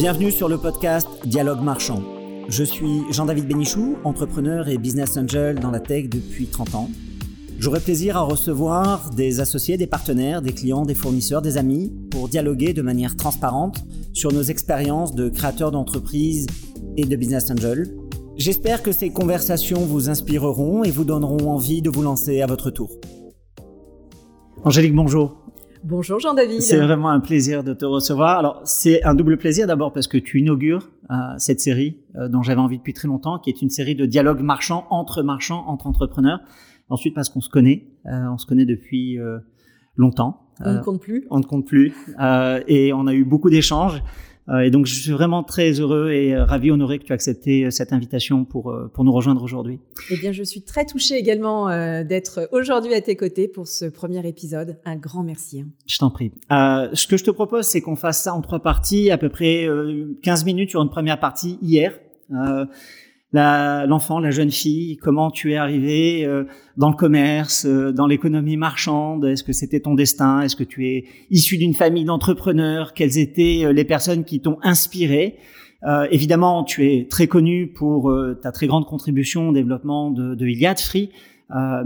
Bienvenue sur le podcast Dialogue Marchand. Je suis Jean-David Bénichou, entrepreneur et business angel dans la tech depuis 30 ans. J'aurai plaisir à recevoir des associés, des partenaires, des clients, des fournisseurs, des amis pour dialoguer de manière transparente sur nos expériences de créateurs d'entreprises et de business angel. J'espère que ces conversations vous inspireront et vous donneront envie de vous lancer à votre tour. Angélique, bonjour. Bonjour Jean-David. C'est vraiment un plaisir de te recevoir. Alors, c'est un double plaisir d'abord parce que tu inaugures euh, cette série euh, dont j'avais envie depuis très longtemps, qui est une série de dialogues marchands entre marchands, entre entrepreneurs. Ensuite, parce qu'on se connaît, euh, on se connaît depuis longtemps. On ne compte plus. On ne compte plus. et on a eu beaucoup d'échanges. Euh, et donc, je suis vraiment très heureux et euh, ravi, honoré que tu aies accepté euh, cette invitation pour, pour nous rejoindre aujourd'hui. Eh bien, je suis très touchée également d'être aujourd'hui à tes côtés pour ce premier épisode. Un grand merci. Hein. Je t'en prie. Euh, ce que je te propose, c'est qu'on fasse ça en trois parties, à peu près 15 minutes sur une première partie hier. Euh, l'enfant, la, jeune fille, comment tu es arrivé euh, dans le commerce, euh, dans l'économie marchande, est-ce que c'était ton destin, est-ce que tu es issu d'une famille d'entrepreneurs, quelles étaient euh, les personnes qui t'ont inspiré. évidemment, tu es très connu pour ta très grande contribution au développement de, de Iliad Free,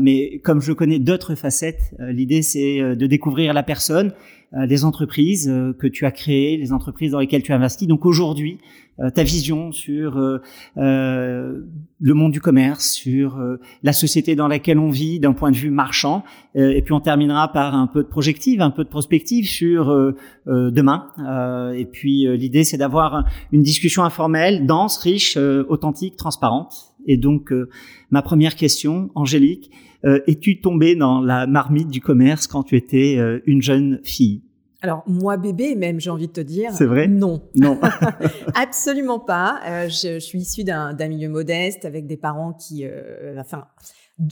mais comme je connais d'autres facettes, l'idée c'est de découvrir la personne, les entreprises que tu as créées, les entreprises dans lesquelles tu as investi. Donc aujourd'hui, euh, ta vision sur euh, euh, le monde du commerce, sur la société dans laquelle on vit d'un point de vue marchand. et puis on terminera par un peu de projective, un peu de prospective sur demain. et puis l'idée, c'est d'avoir une discussion informelle, dense, riche, authentique, transparente. Et donc ma première question, Angélique, es-tu tombée dans la marmite du commerce quand tu étais une jeune fille? Alors moi bébé même j'ai envie de te dire. C'est vrai? Non. Non. Absolument pas. Euh, je, suis issue d'un milieu modeste avec des parents qui, euh, enfin,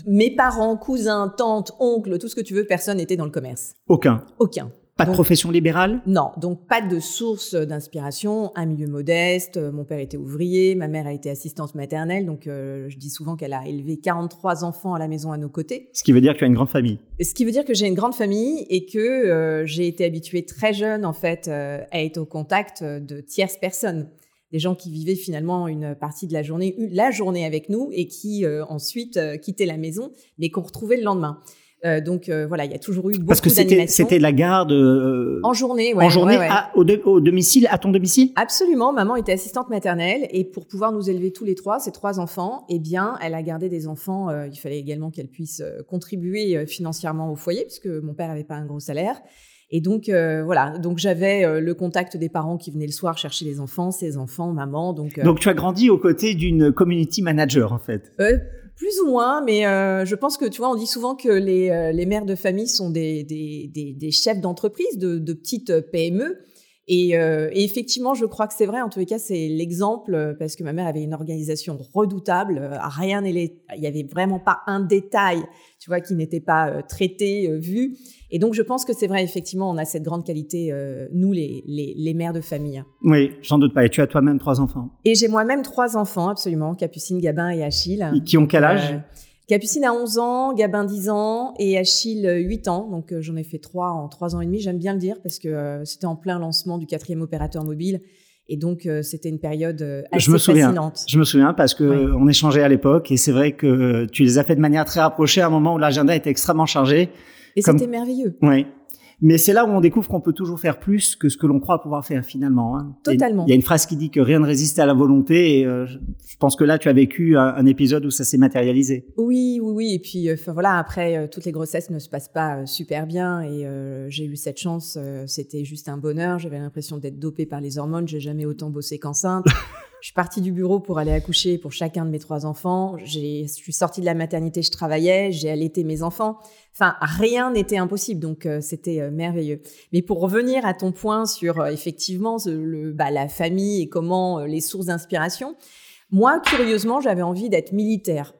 mes parents, cousins, tantes, oncles, tout ce que tu veux, personne n'était dans le commerce. Aucun. Aucun. Pas de profession libérale Non, donc pas de source d'inspiration, un milieu modeste, euh, mon père était ouvrier, ma mère a été assistante maternelle, donc euh, je dis souvent qu'elle a élevé 43 enfants à la maison à nos côtés. Ce qui veut dire que tu as une grande famille Ce qui veut dire que j'ai une grande famille et que euh, j'ai été habituée très jeune en fait à être au contact de tierces personnes des gens qui vivaient finalement une partie de la journée, la journée avec nous et qui ensuite quittaient la maison, mais qu'on retrouvait le lendemain. Euh, donc euh, voilà, il y a toujours eu beaucoup Parce que c'était c'était la garde euh, en journée, ouais, en journée au, au, domicile, à ton domicile? Absolument, maman était assistante maternelle et pour pouvoir nous élever tous les trois, ces trois enfants, eh bien, elle a gardé des enfants. il fallait également qu'elle puisse contribuer financièrement au foyer puisque mon père avait pas un gros salaire. Et donc voilà, donc j'avais le contact des parents qui venaient le soir chercher les enfants, ses enfants, maman. Donc donc tu as grandi aux côtés d'une community manager en fait? Plus ou moins, mais euh, je pense que tu vois, on dit souvent que les, euh, les mères de famille sont des, des, chefs d'entreprise, de, de, petites PME. Et, euh, et, effectivement, je crois que c'est vrai. En tous les cas, c'est l'exemple parce que ma mère avait une organisation redoutable. Rien il y avait vraiment pas un détail, tu vois, qui n'était pas traité, vu. Et donc, je pense que c'est vrai, effectivement, on a cette grande qualité, euh, nous, les, les, les, mères de famille. Oui, j'en doute pas. Et tu as toi-même trois enfants? Et j'ai moi-même trois enfants, absolument, Capucine, Gabin et Achille. Et qui ont quel âge? euh, Capucine a 11 ans, Gabin 10 ans et Achille 8 ans. Donc, euh, j'en ai fait trois en trois ans et demi. J'aime bien le dire parce que c'était en plein lancement du quatrième opérateur mobile. Et donc, c'était une période assez je me souviens, fascinante. Je me souviens parce que on échangeait à l'époque et c'est vrai que tu les as fait de manière très rapprochée à un moment où l'agenda était extrêmement chargé. Et c'était merveilleux. Oui. Mais c'est là où on découvre qu'on peut toujours faire plus que ce que l'on croit pouvoir faire finalement. Hein. Totalement. Il y, a une phrase qui dit que rien ne résiste à la volonté et euh, je pense que là tu as vécu un, épisode où ça s'est matérialisé. Oui, oui, oui. Et puis euh, voilà, après euh, toutes les grossesses ne se passent pas super bien et j'ai eu cette chance. C'était juste un bonheur. J'avais l'impression d'être dopée par les hormones. J'ai jamais autant bossé qu'enceinte. Je suis partie du bureau pour aller accoucher pour chacun de mes trois enfants. Je suis sortie de la maternité, je travaillais, j'ai allaité mes enfants. Enfin, rien n'était impossible, donc euh, c'était euh, merveilleux. Mais pour revenir à ton point sur euh, effectivement le, bah, la famille et comment les sources d'inspiration, moi, curieusement, j'avais envie d'être militaire.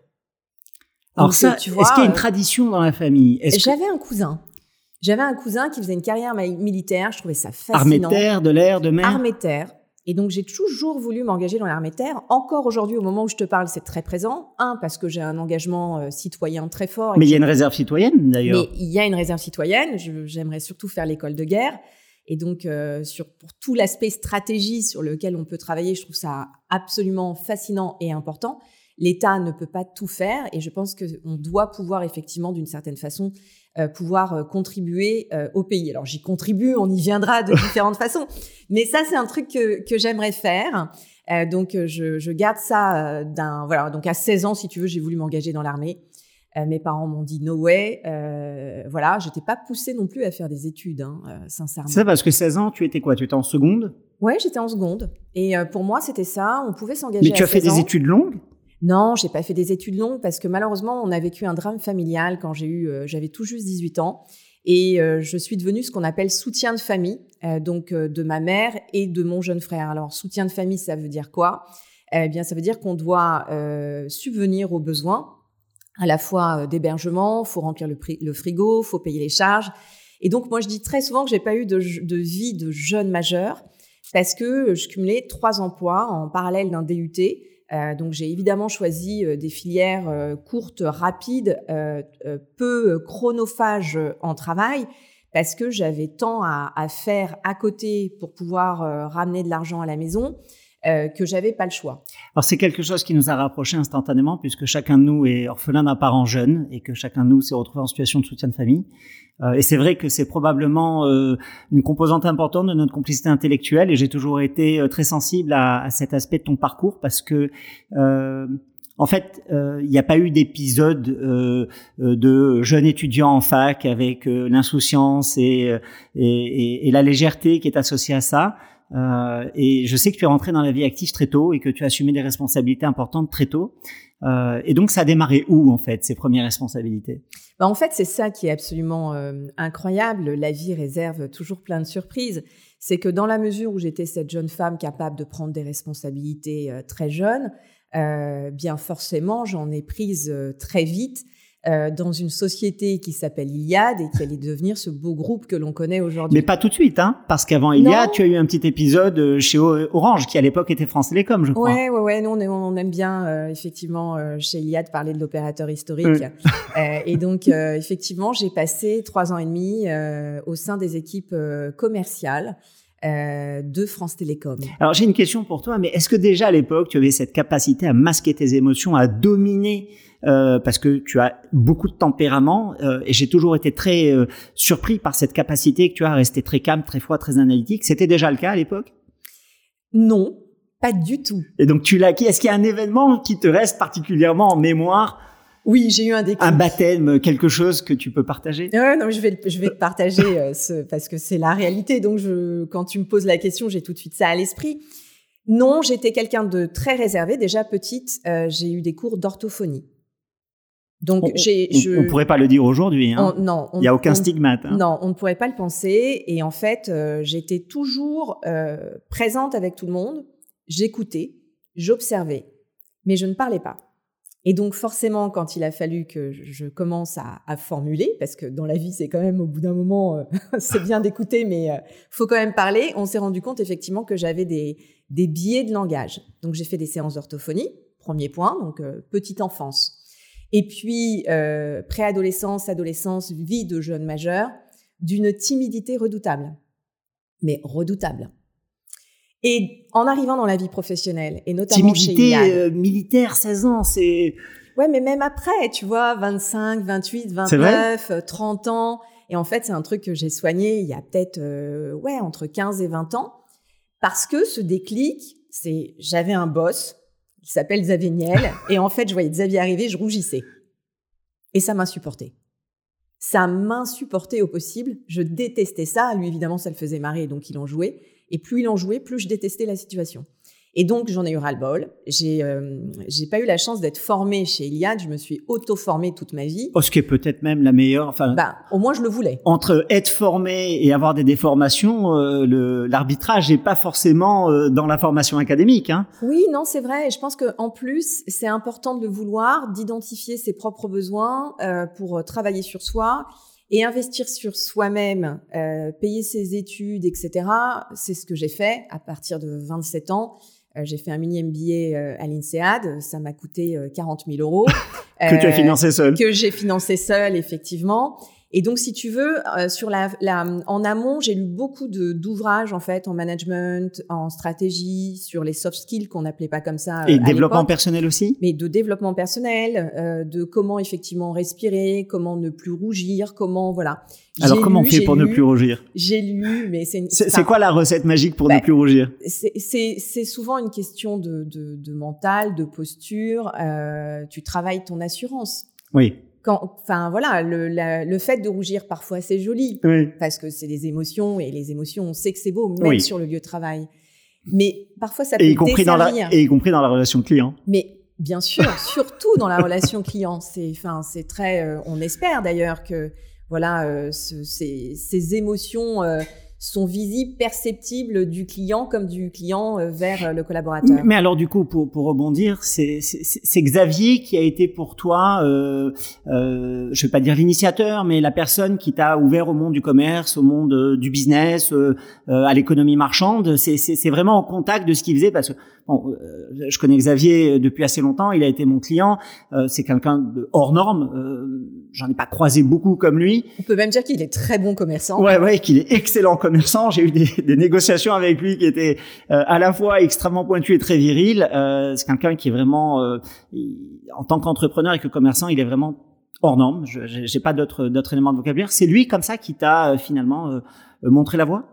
Alors ça, est-ce qu'il y a une tradition dans la famille? J'avais un cousin. J'avais un cousin qui faisait une carrière militaire. Je trouvais ça fascinant. Armée de terre, de l'air, de mer? Armée de terre. Et donc j'ai toujours voulu m'engager dans l'armée de terre. Encore aujourd'hui, au moment où je te parle, c'est très présent. Un, parce que j'ai un engagement euh, citoyen très fort. Mais il y a une réserve citoyenne d'ailleurs. Mais il y a une réserve citoyenne. J'aimerais surtout faire l'école de guerre. Et donc, sur, pour tout l'aspect stratégie sur lequel on peut travailler, je trouve ça absolument fascinant et important. L'État ne peut pas tout faire et je pense qu'on doit pouvoir effectivement, d'une certaine façon, euh, pouvoir euh, contribuer euh, au pays. Alors j'y contribue, on y viendra de différentes façons, mais ça c'est un truc que, que j'aimerais faire. donc je, je, garde ça d'un voilà. Donc à 16 ans, si tu veux, j'ai voulu m'engager dans l'armée. mes parents m'ont dit no way. Voilà, j'étais pas poussée non plus à faire des études, hein, sincèrement. C'est parce que 16 ans, tu étais quoi? Tu étais en seconde? Ouais, j'étais en seconde. Et pour moi, c'était ça. On pouvait s'engager. Mais tu as fait des études longues? Non, j'ai pas fait des études longues parce que malheureusement, on a vécu un drame familial quand j'ai eu, euh, j'avais tout juste 18 ans. Et euh, je suis devenue ce qu'on appelle soutien de famille, euh, donc de ma mère et de mon jeune frère. Alors, soutien de famille, ça veut dire quoi? Eh bien, ça veut dire qu'on doit subvenir aux besoins, à la fois d'hébergement, faut remplir le, frigo, faut payer les charges. Et donc, moi, je dis très souvent que j'ai pas eu de, de vie de jeune majeur parce que je cumulais trois emplois en parallèle d'un DUT euh, donc j'ai évidemment choisi euh, des filières euh, courtes, rapides, peu chronophages en travail, parce que j'avais tant à, faire à côté pour pouvoir ramener de l'argent à la maison. Que j'avais pas le choix. Alors c'est quelque chose qui nous a rapprochés instantanément puisque chacun de nous est orphelin d'un parent jeune et que chacun de nous s'est retrouvé en situation de soutien de famille. Euh, et c'est vrai que c'est probablement euh, une composante importante de notre complicité intellectuelle. Et j'ai toujours été euh, très sensible à, à, cet aspect de ton parcours parce que en fait, il n'y a pas eu d'épisode de jeunes étudiants en fac avec l'insouciance et, et, et, la légèreté qui est associée à ça. Euh, et je sais que tu es rentré dans la vie active très tôt et que tu as assumé des responsabilités importantes très tôt. Euh, et donc, ça a démarré où, en fait, ces premières responsabilités? Bah, En fait, c'est ça qui est absolument euh, incroyable. La vie réserve toujours plein de surprises. C'est que dans la mesure où j'étais cette jeune femme capable de prendre des responsabilités euh, très jeune, bien forcément, j'en ai prise très vite euh, dans une société qui s'appelle Iliad et qui allait devenir ce beau groupe que l'on connaît aujourd'hui. Mais pas tout de suite, hein, parce qu'avant Iliad, tu as eu un petit épisode euh, chez Orange, qui à l'époque était France Télécom, je crois. Ouais, ouais, ouais. Nous, on, on aime bien euh, effectivement chez Iliad parler de l'opérateur historique. et donc, effectivement, j'ai passé trois ans et demi au sein des équipes commerciales. de France Télécom. Alors j'ai une question pour toi, mais est-ce que déjà à l'époque tu avais cette capacité à masquer tes émotions, à dominer euh, parce que tu as beaucoup de tempérament euh, et j'ai toujours été très euh, surpris par cette capacité que tu as à rester très calme, très froid, très analytique. C'était déjà le cas à l'époque? Non, pas du tout. Et donc tu l'as acquis. Est-ce qu'il y a un événement qui te reste particulièrement en mémoire? Oui, j'ai eu un déclic. Un baptême, quelque chose que tu peux partager? Ouais, non, je vais, je vais te partager ce, parce que c'est la réalité. Donc, je, quand tu me poses la question, j'ai tout de suite ça à l'esprit. Non, j'étais quelqu'un de très réservé. Déjà petite, j'ai eu des cours d'orthophonie. Donc, on, j'ai, je, on, pourrait pas le dire aujourd'hui. Hein. non, il y a aucun stigmate. Hein. Non, on ne pourrait pas le penser. Et en fait, euh, j'étais toujours euh, présente avec tout le monde. J'écoutais, j'observais, mais je ne parlais pas. Et donc forcément, quand il a fallu que je commence à, à formuler, parce que dans la vie, c'est quand même au bout d'un moment, euh, c'est bien d'écouter, mais euh, faut quand même parler. On s'est rendu compte effectivement que j'avais des, des biais de langage. Donc j'ai fait des séances d'orthophonie, premier point, donc petite enfance. Et puis, euh, préadolescence, adolescence, vie de jeune majeur, d'une timidité redoutable. Mais redoutable. Et en arrivant dans la vie professionnelle, et notamment timidité, chez euh, militaire, 16 ans, c'est... Ouais, mais même après, tu vois, 25, 28, 29, 30 ans. Et en fait, c'est un truc que j'ai soigné il y a peut-être, euh, ouais, entre 15 et 20 ans. Parce que ce déclic, c'est, j'avais un boss, il s'appelle Xavier Niel. et en fait, je voyais Xavier arriver, je rougissais. Et ça m'insupportait. Ça m'insupportait au possible. Je détestais ça. Lui, évidemment, ça le faisait marrer, donc il en jouait. Et plus il en jouait, plus je détestais la situation. Et donc, j'en ai eu ras-le-bol. J'ai euh, j'ai pas eu la chance d'être formée chez Iliad. Je me suis auto-formée toute ma vie. Oh, ce qui est peut-être même la meilleure. Enfin, bah, au moins, je le voulais. Entre être formé et avoir des déformations, euh, l'arbitrage n'est pas forcément euh, dans la formation académique. Hein. Oui, non, c'est vrai. Et je pense qu'en plus, c'est important de le vouloir, d'identifier ses propres besoins euh, pour travailler sur soi et investir sur soi-même, euh, payer ses études, etc. C'est ce que j'ai fait à partir de 27 ans. Euh, j'ai fait un mini MBA euh, à l'INSEAD, ça m'a coûté 40 euh, 000 euros. que tu as financé seul. Que j'ai financé seul, effectivement. Et donc, si tu veux, euh, sur la, la, en amont, j'ai lu beaucoup de d'ouvrages en fait en management, en stratégie, sur les soft skills qu'on n'appelait pas comme ça. Et développement personnel aussi? Mais de développement personnel, euh, de comment effectivement respirer, comment ne plus rougir, comment voilà. Alors comment on fait pour ne plus rougir? J'ai lu, mais c'est. C'est quoi la recette magique pour ne bah, plus rougir? C'est souvent une question de, de, de mental, de posture. Euh, tu travailles ton assurance. Oui enfin voilà, le, le, fait de rougir parfois c'est joli. Parce que c'est des émotions et les émotions on sait que c'est beau même sur le lieu de travail. Mais parfois ça peut y compris dans la et y compris dans la relation client. Mais bien sûr, surtout dans la relation client, c'est enfin c'est très, euh, on espère d'ailleurs que voilà euh, ces, ces, émotions euh, sont visibles, perceptibles du client comme du client euh, vers euh, le collaborateur. Mais alors du coup, pour, pour rebondir, c'est Xavier qui a été pour toi, euh, euh, je vais pas dire l'initiateur, mais la personne qui t'a ouvert au monde du commerce, au monde euh, du business, à l'économie marchande. C'est vraiment en contact de ce qu'il faisait parce que bon, je connais Xavier depuis assez longtemps, il a été mon client, c'est quelqu'un de hors norme. J'en ai pas croisé beaucoup comme lui. On peut même dire qu'il est très bon commerçant. Ouais, ouais, qu'il est excellent commerçant j'ai eu des, négociations avec lui qui étaient euh, à la fois extrêmement pointues et très viriles. Euh, c'est quelqu'un qui est vraiment, euh, en tant qu'entrepreneur et que commerçant, il est vraiment hors norme. Je j'ai pas d'autres d'autres éléments de vocabulaire. C'est lui comme ça qui t'a finalement montré la voie?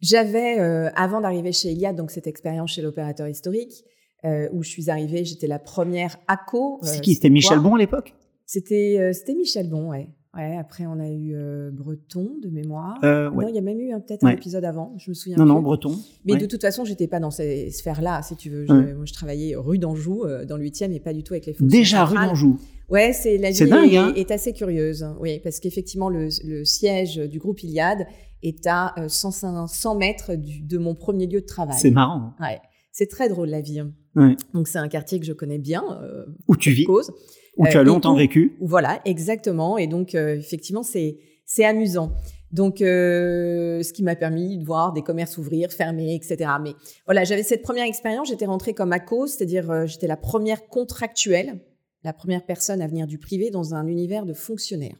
J'avais avant d'arriver chez Iliad donc cette expérience chez l'opérateur historique où je suis arrivée, j'étais la première ACO. C'est qui? C'était Michel Bon à l'époque? C'était c'était Michel Bon, ouais. Ouais, après on a eu euh, Breton de mémoire. Euh, Non, il y a même eu peut-être un épisode avant, je me souviens. Non, non, Breton. Mais de toute façon, j'étais pas dans ces sphères-là, si tu veux. Je, Moi, je travaillais rue d'Anjou, euh, dans le 8e, et pas du tout avec les fonctions. Déjà rue d'Anjou? Ouais, c'est la vie dingue, hein est, assez curieuse. Oui, parce qu'effectivement, le, le, siège du groupe Iliade est à 100, euh, 100 mètres du, de mon premier lieu de travail. C'est marrant. Hein. Ouais, c'est très drôle la vie. Hein. Ouais. Donc c'est un quartier que je connais bien. Où tu vis cause. Où tu as euh, longtemps vécu. Voilà, exactement. Et donc, euh, effectivement, c'est c'est amusant. Donc, euh, ce qui m'a permis de voir des commerces ouvrir, fermer, etc. Mais voilà, j'avais cette première expérience. J'étais rentrée comme ACO, c'est-à-dire j'étais la première contractuelle, la première personne à venir du privé dans un univers de fonctionnaires.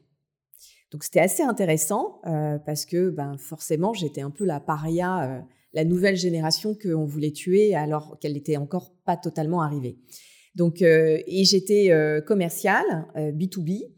Donc, c'était assez intéressant parce que, ben, forcément, j'étais un peu la paria, la nouvelle génération qu'on voulait tuer alors qu'elle n'était encore pas totalement arrivée. Donc, euh, et j'étais euh, commerciale, B2B. Euh,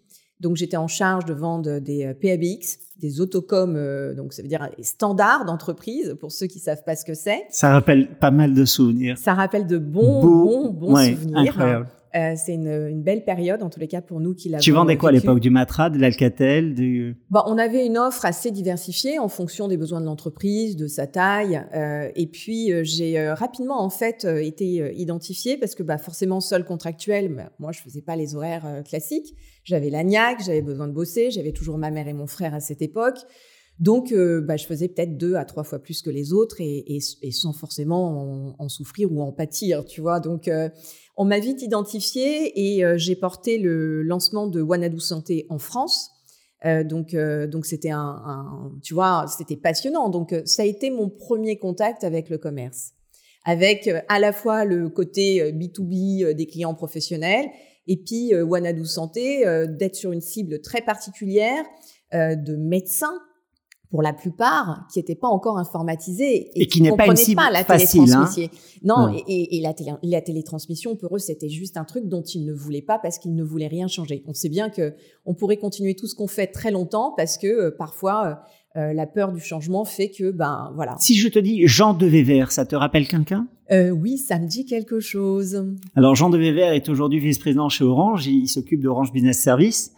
donc, j'étais en charge de vendre des PABX, des autocoms, donc ça veut dire des standards d'entreprise, pour ceux qui savent pas ce que c'est. Ça rappelle pas mal de souvenirs. Ça rappelle de bons, bons, bons souvenirs. Incroyable. Euh, c'est une, une, belle période, en tous les cas pour nous qui l'avons. Tu vendais quoi à l'époque? Du Matra, de l'Alcatel du... Bah, on avait une offre assez diversifiée en fonction des besoins de l'entreprise, de sa taille. Euh, et puis, euh, j'ai rapidement, en fait, été identifiée parce que bah, forcément, seul contractuel, bah, moi, je faisais pas les horaires classiques. J'avais l'agnac, j'avais besoin de bosser, j'avais toujours ma mère et mon frère à cette époque. Donc, bah, je faisais peut-être deux à trois fois plus que les autres et, et, et sans forcément en, souffrir ou en pâtir, tu vois. Donc, on m'a vite identifié et euh, j'ai porté le lancement de Wanadoo Santé en France. Euh, donc, euh, donc c'était un, tu vois, c'était passionnant. Donc, ça a été mon premier contact avec le commerce, avec à la fois le côté B2B des clients professionnels et puis Wanadoo Santé d'être sur une cible très particulière de médecins pour la plupart, qui n'étaient pas encore informatisés et, qui, ne pas, une pas la facile, hein. non, et, la, la, télétransmission pour eux c'était juste un truc dont ils ne voulaient pas parce qu'ils ne voulaient rien changer. On sait bien que on pourrait continuer tout ce qu'on fait très longtemps parce que euh, parfois euh, euh, la peur du changement fait que ben voilà. Si je te dis Jean de Vévert, ça te rappelle quelqu'un? Oui, ça me dit quelque chose. Alors Jean de Vévert est aujourd'hui vice-président chez Orange. Il, il s'occupe d'Orange Business Service.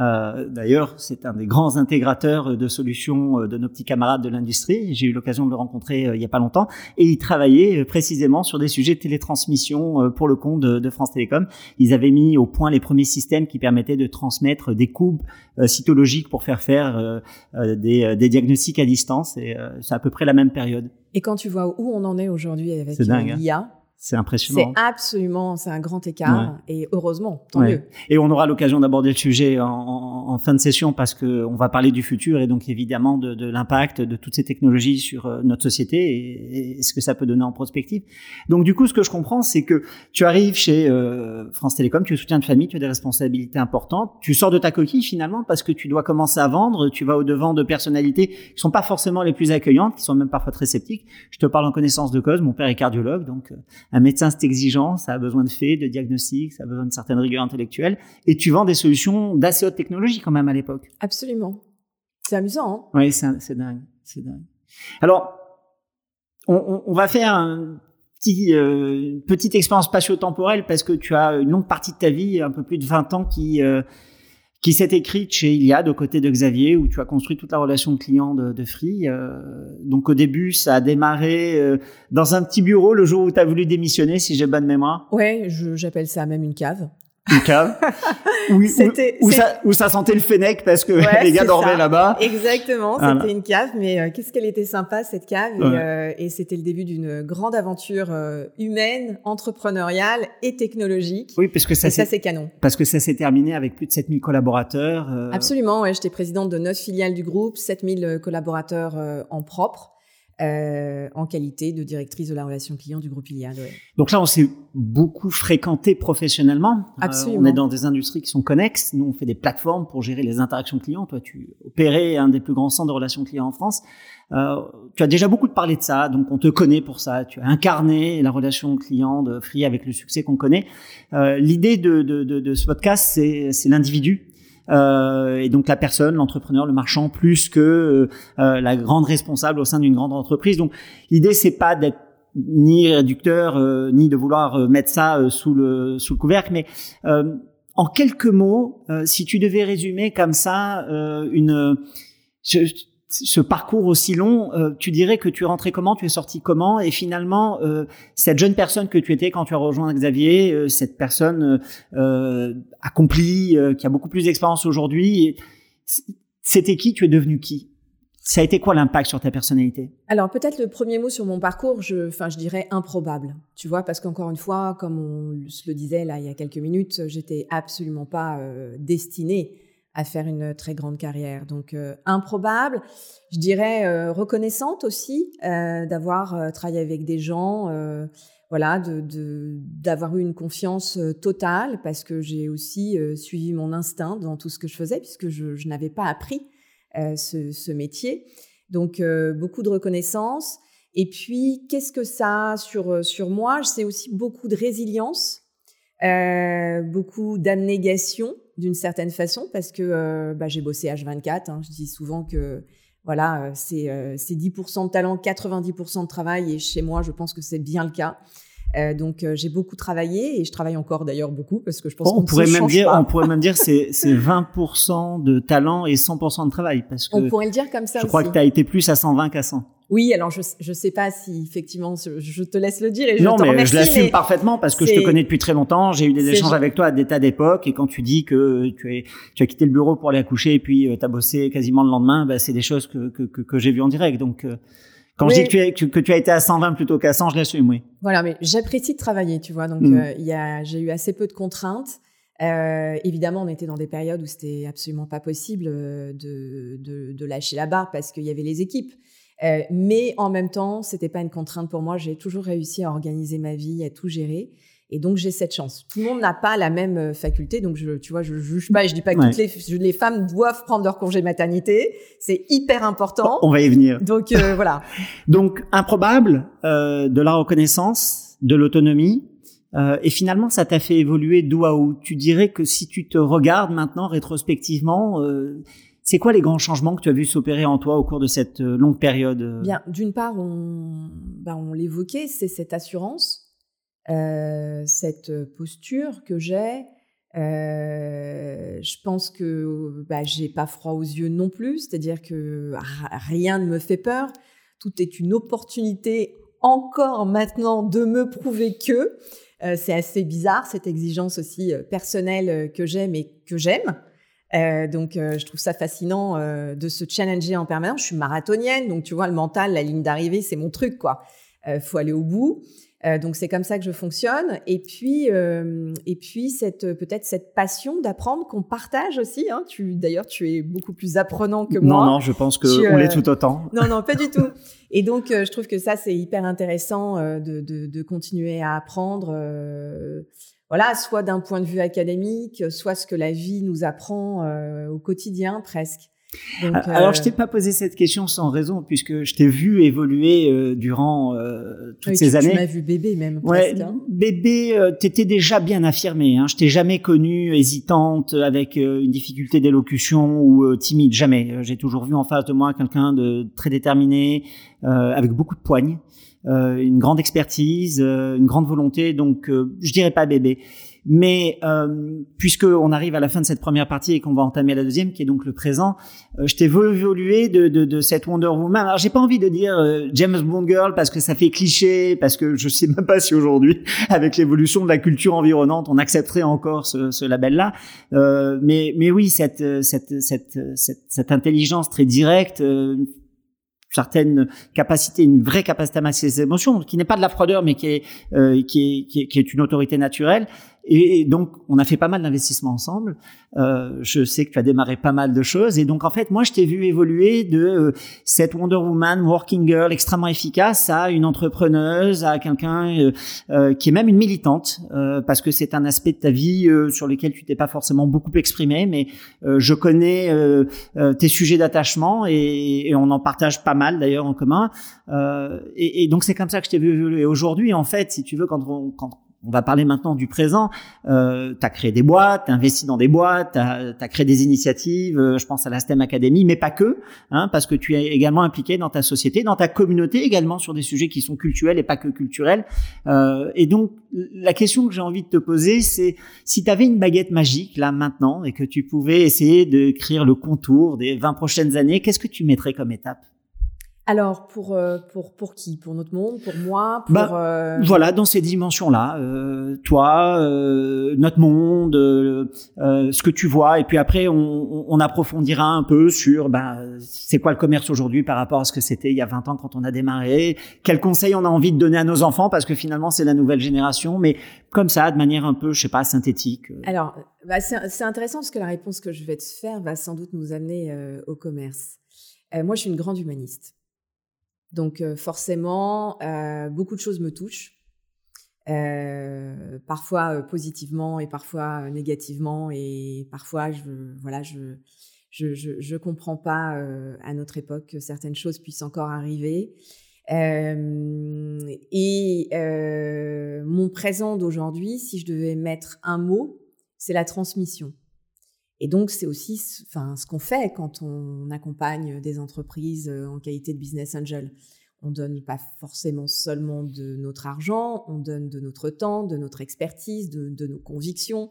Euh, D'ailleurs, c'est un des grands intégrateurs de solutions euh, de nos petits camarades de l'industrie. J'ai eu l'occasion de le rencontrer euh, il y a pas longtemps et il travaillait euh, précisément sur des sujets de télétransmission pour le compte de, de, France Télécom. Ils avaient mis au point les premiers systèmes qui permettaient de transmettre des courbes cytologiques pour faire faire des, des, diagnostics à distance et c'est à peu près la même période. Et quand tu vois où on en est aujourd'hui avec l'IA, hein C'est impressionnant. C'est absolument, c'est un grand écart et heureusement, tant mieux. Et on aura l'occasion d'aborder le sujet en, en, fin de session parce que on va parler du futur et donc évidemment de, de l'impact de toutes ces technologies sur euh, notre société et, et, ce que ça peut donner en prospective. Donc du coup, ce que je comprends, c'est que tu arrives chez euh, France Télécom, tu es soutien de famille, tu as des responsabilités importantes, tu sors de ta coquille finalement parce que tu dois commencer à vendre, tu vas au devant de personnalités qui sont pas forcément les plus accueillantes, qui sont même parfois très sceptiques. Je te parle en connaissance de cause. Mon père est cardiologue, donc euh, un médecin, c'est exigeant, ça a besoin de faits, de diagnostics, ça a besoin de certaines rigueurs intellectuelles. Et tu vends des solutions d'assez haute technologie quand même à l'époque. Absolument. C'est amusant. Hein oui, c'est dingue. C'est dingue. Alors, on, on, va faire un petit, euh, une petite expérience spatio-temporelle parce que tu as une longue partie de ta vie, un peu plus de 20 ans, qui euh, qui s'est écrite chez Iliad aux côtés de Xavier, où tu as construit toute la relation client de, de Free. Euh, donc au début, ça a démarré euh, dans un petit bureau le jour où tu as voulu démissionner, si j'ai bonne mémoire. Ouais, j'appelle ça même une cave une cave où, où, ça, où, ça, sentait le fennec parce que les gars dormaient là-bas. Exactement, c'était une cave, mais euh, qu'est-ce qu'elle était sympa cette cave et, euh, et c'était le début d'une grande aventure euh, humaine, entrepreneuriale et technologique. Oui, parce que ça, c'est canon. Parce que ça s'est terminé avec plus de 7000 collaborateurs. Absolument, ouais, j'étais présidente de neuf filiales du groupe, 7000 collaborateurs en propre. Euh, en qualité de directrice de la relation client du groupe Iliad. Donc là, on s'est beaucoup fréquenté professionnellement. Euh, Absolument. on est dans des industries qui sont connexes. Nous, on fait des plateformes pour gérer les interactions clients. Toi, tu opérais un des plus grands centres de relations clients en France. Euh, tu as déjà beaucoup parlé de ça, donc on te connaît pour ça. Tu as incarné la relation client de Free avec le succès qu'on connaît. Euh, L'idée de, de, de, de, ce podcast, c'est l'individu et donc la personne, l'entrepreneur, le marchand, plus que euh, euh, la grande responsable au sein d'une grande entreprise. Donc l'idée c'est pas d'être ni réducteur ni de vouloir mettre ça sous le sous le couvercle, mais en quelques mots, si tu devais résumer comme ça une ce parcours aussi long, euh, tu dirais que tu es rentré comment, tu es sorti comment, et finalement, euh, cette jeune personne que tu étais quand tu as rejoint Xavier, euh, cette personne accomplie, qui a beaucoup plus d'expérience aujourd'hui, c'était qui Tu es devenu qui? Ça a été quoi l'impact sur ta personnalité? Alors peut-être le premier mot sur mon parcours, je, enfin je dirais improbable, tu vois, parce qu'encore une fois, comme on se le disait là il y a quelques minutes, j'étais absolument pas destinée à faire une très grande carrière. Donc euh, improbable, je dirais euh, reconnaissante aussi euh, d'avoir travaillé avec des gens, voilà, de d'avoir eu une confiance totale parce que j'ai aussi suivi mon instinct dans tout ce que je faisais puisque je, n'avais pas appris ce, métier. Donc beaucoup de reconnaissance. Et puis qu'est-ce que ça a sur sur moi? C'est aussi beaucoup de résilience, beaucoup d'abnégation d'une certaine façon parce que euh, bah, j'ai bossé H24. Hein. Je dis souvent que voilà, euh, c'est euh, 10% de talent, 90% de travail et chez moi, je pense que c'est bien le cas. Euh, donc j'ai beaucoup travaillé et je travaille encore d'ailleurs beaucoup parce que je pense qu'on pourrait même dire on pourrait même dire c'est c'est 20% de talent et 100% de travail parce que on pourrait le dire comme ça je crois que tu as été plus à 120 qu'à 100 oui, alors je ne sais pas si effectivement je te laisse le dire et je non, mais je l'assume parfaitement parce que je te connais depuis très longtemps. J'ai eu des échanges avec toi à des tas d'époques et quand tu dis que tu, es, tu as quitté le bureau pour aller accoucher et puis euh, tu as bossé quasiment le lendemain, bah, c'est des choses que, que, que, que j'ai vues en direct. Donc euh, quand je dis que tu, es, que, tu as été à 120 plutôt qu'à 100, je l'assume, oui. Voilà, mais j'apprécie de travailler, tu vois. Donc mm. euh, il y a, j'ai eu assez peu de contraintes. Euh, évidemment, on était dans des périodes où c'était absolument pas possible de, de, de lâcher la barre parce qu'il y avait les équipes. Euh, mais en même temps, c'était pas une contrainte pour moi. J'ai toujours réussi à organiser ma vie, à tout gérer. Et donc j'ai cette chance. Tout le monde n'a pas la même euh, faculté, donc je, tu vois, je juge pas. Je dis pas que toutes les, les, femmes doivent prendre leur congé maternité. C'est hyper important. On va y venir. Donc euh, voilà. donc improbable, euh, de la reconnaissance, de l'autonomie, euh, et finalement ça t'a fait évoluer d'où à où? Tu dirais que si tu te regardes maintenant rétrospectivement, c'est quoi les grands changements que tu as vu s'opérer en toi au cours de cette euh, longue période euh? Bien, d'une part, on, bah, on l'évoquait, c'est cette assurance, euh, cette posture que j'ai. je pense que bah, j'ai pas froid aux yeux non plus, c'est-à-dire que rien ne me fait peur. Tout est une opportunité encore maintenant de me prouver que. c'est assez bizarre cette exigence aussi personnelle que j'ai, mais que j'aime. Euh, donc, euh, je trouve ça fascinant euh, de se challenger en permanence. Je suis marathonienne, donc tu vois, le mental, la ligne d'arrivée, c'est mon truc, quoi. faut aller au bout. Euh, donc c'est comme ça que je fonctionne. Et puis, euh, et puis cette peut-être cette passion d'apprendre qu'on partage aussi. Hein. Tu d'ailleurs tu es beaucoup plus apprenant que moi. Non non, je pense que on l'est tout autant. Non non, pas du tout. Et donc je trouve que ça c'est hyper intéressant de, de, de, continuer à apprendre. Voilà, soit d'un point de vue académique, soit ce que la vie nous apprend au quotidien presque. Ah, alors, je euh, t'ai pas posé cette question sans raison, puisque je t'ai vu évoluer euh, durant euh, toutes ces années. Tu m'as vu bébé même. Ouais, hein. bébé, euh, t'étais déjà bien affirmée. Hein. Je t'ai jamais connue hésitante, avec une difficulté d'élocution ou timide. Jamais. J'ai toujours vu en face de moi quelqu'un de très déterminé, avec beaucoup de poigne, une grande expertise, une grande volonté. Donc, je dirais pas bébé. Mais euh, puisque on arrive à la fin de cette première partie et qu'on va entamer la deuxième, qui est donc le présent, euh, je t'ai vu évoluer de, de, de, cette Wonder Woman. Alors j'ai pas envie de dire euh, James Bond girl parce que ça fait cliché, parce que je sais même pas si aujourd'hui, avec l'évolution de la culture environnante, on accepterait encore ce, ce label-là. Euh, mais mais oui, cette cette cette cette, cette intelligence très directe certaine capacité, une vraie capacité à masser ses émotions, qui n'est pas de la froideur, mais qui est, euh, qui, est, qui, est, qui est une autorité naturelle. Et, donc, on a fait pas mal d'investissements ensemble. Euh, je sais que tu as démarré pas mal de choses. Et donc, en fait, moi, je t'ai vu évoluer de euh, cette Wonder Woman, working girl, extrêmement efficace, à une entrepreneuse, à quelqu'un euh, euh qui est même une militante, parce que c'est un aspect de ta vie sur lequel tu t'es pas forcément beaucoup exprimé, mais je connais tes sujets d'attachement et, et, on en partage pas mal d'ailleurs en commun. Et, et, donc, c'est comme ça que je t'ai vu évoluer. Aujourd'hui, en fait, si tu veux, quand on, quand on va parler maintenant du présent. Euh, tu as créé des boîtes, tu investi dans des boîtes, tu as, créé des initiatives, euh, je pense à la STEM Academy, mais pas que, hein, parce que tu es également impliqué dans ta société, dans ta communauté également sur des sujets qui sont culturels et pas que culturels. Euh, et donc, la question que j'ai envie de te poser, c'est si tu avais une baguette magique là maintenant et que tu pouvais essayer d'écrire le contour des 20 prochaines années, qu'est-ce que tu mettrais comme étape? Alors pour euh, pour pour qui? Pour notre monde Pour moi pour, bah, euh, Voilà, dans ces dimensions-là, euh, toi, notre monde, ce que tu vois, et puis après on, on approfondira un peu sur bah, c'est quoi le commerce aujourd'hui par rapport à ce que c'était il y a 20 ans quand on a démarré. Quels conseils on a envie de donner à nos enfants parce que finalement c'est la nouvelle génération, mais comme ça, de manière un peu, je sais pas, synthétique. Alors, bah, c'est intéressant parce que la réponse que je vais te faire va sans doute nous amener au commerce. moi, je suis une grande humaniste. Donc euh, forcément, euh, beaucoup de choses me touchent. Euh, parfois positivement et parfois négativement. Et parfois je voilà je je, je, je comprends pas à notre époque que certaines choses puissent encore arriver. Et mon présent d'aujourd'hui si je devais mettre un mot c'est la transmission et donc, c'est aussi enfin, ce qu'on fait quand on accompagne des entreprises euh, en qualité de business angel. On donne pas forcément seulement de notre argent, on donne de notre temps, de notre expertise, de, nos convictions.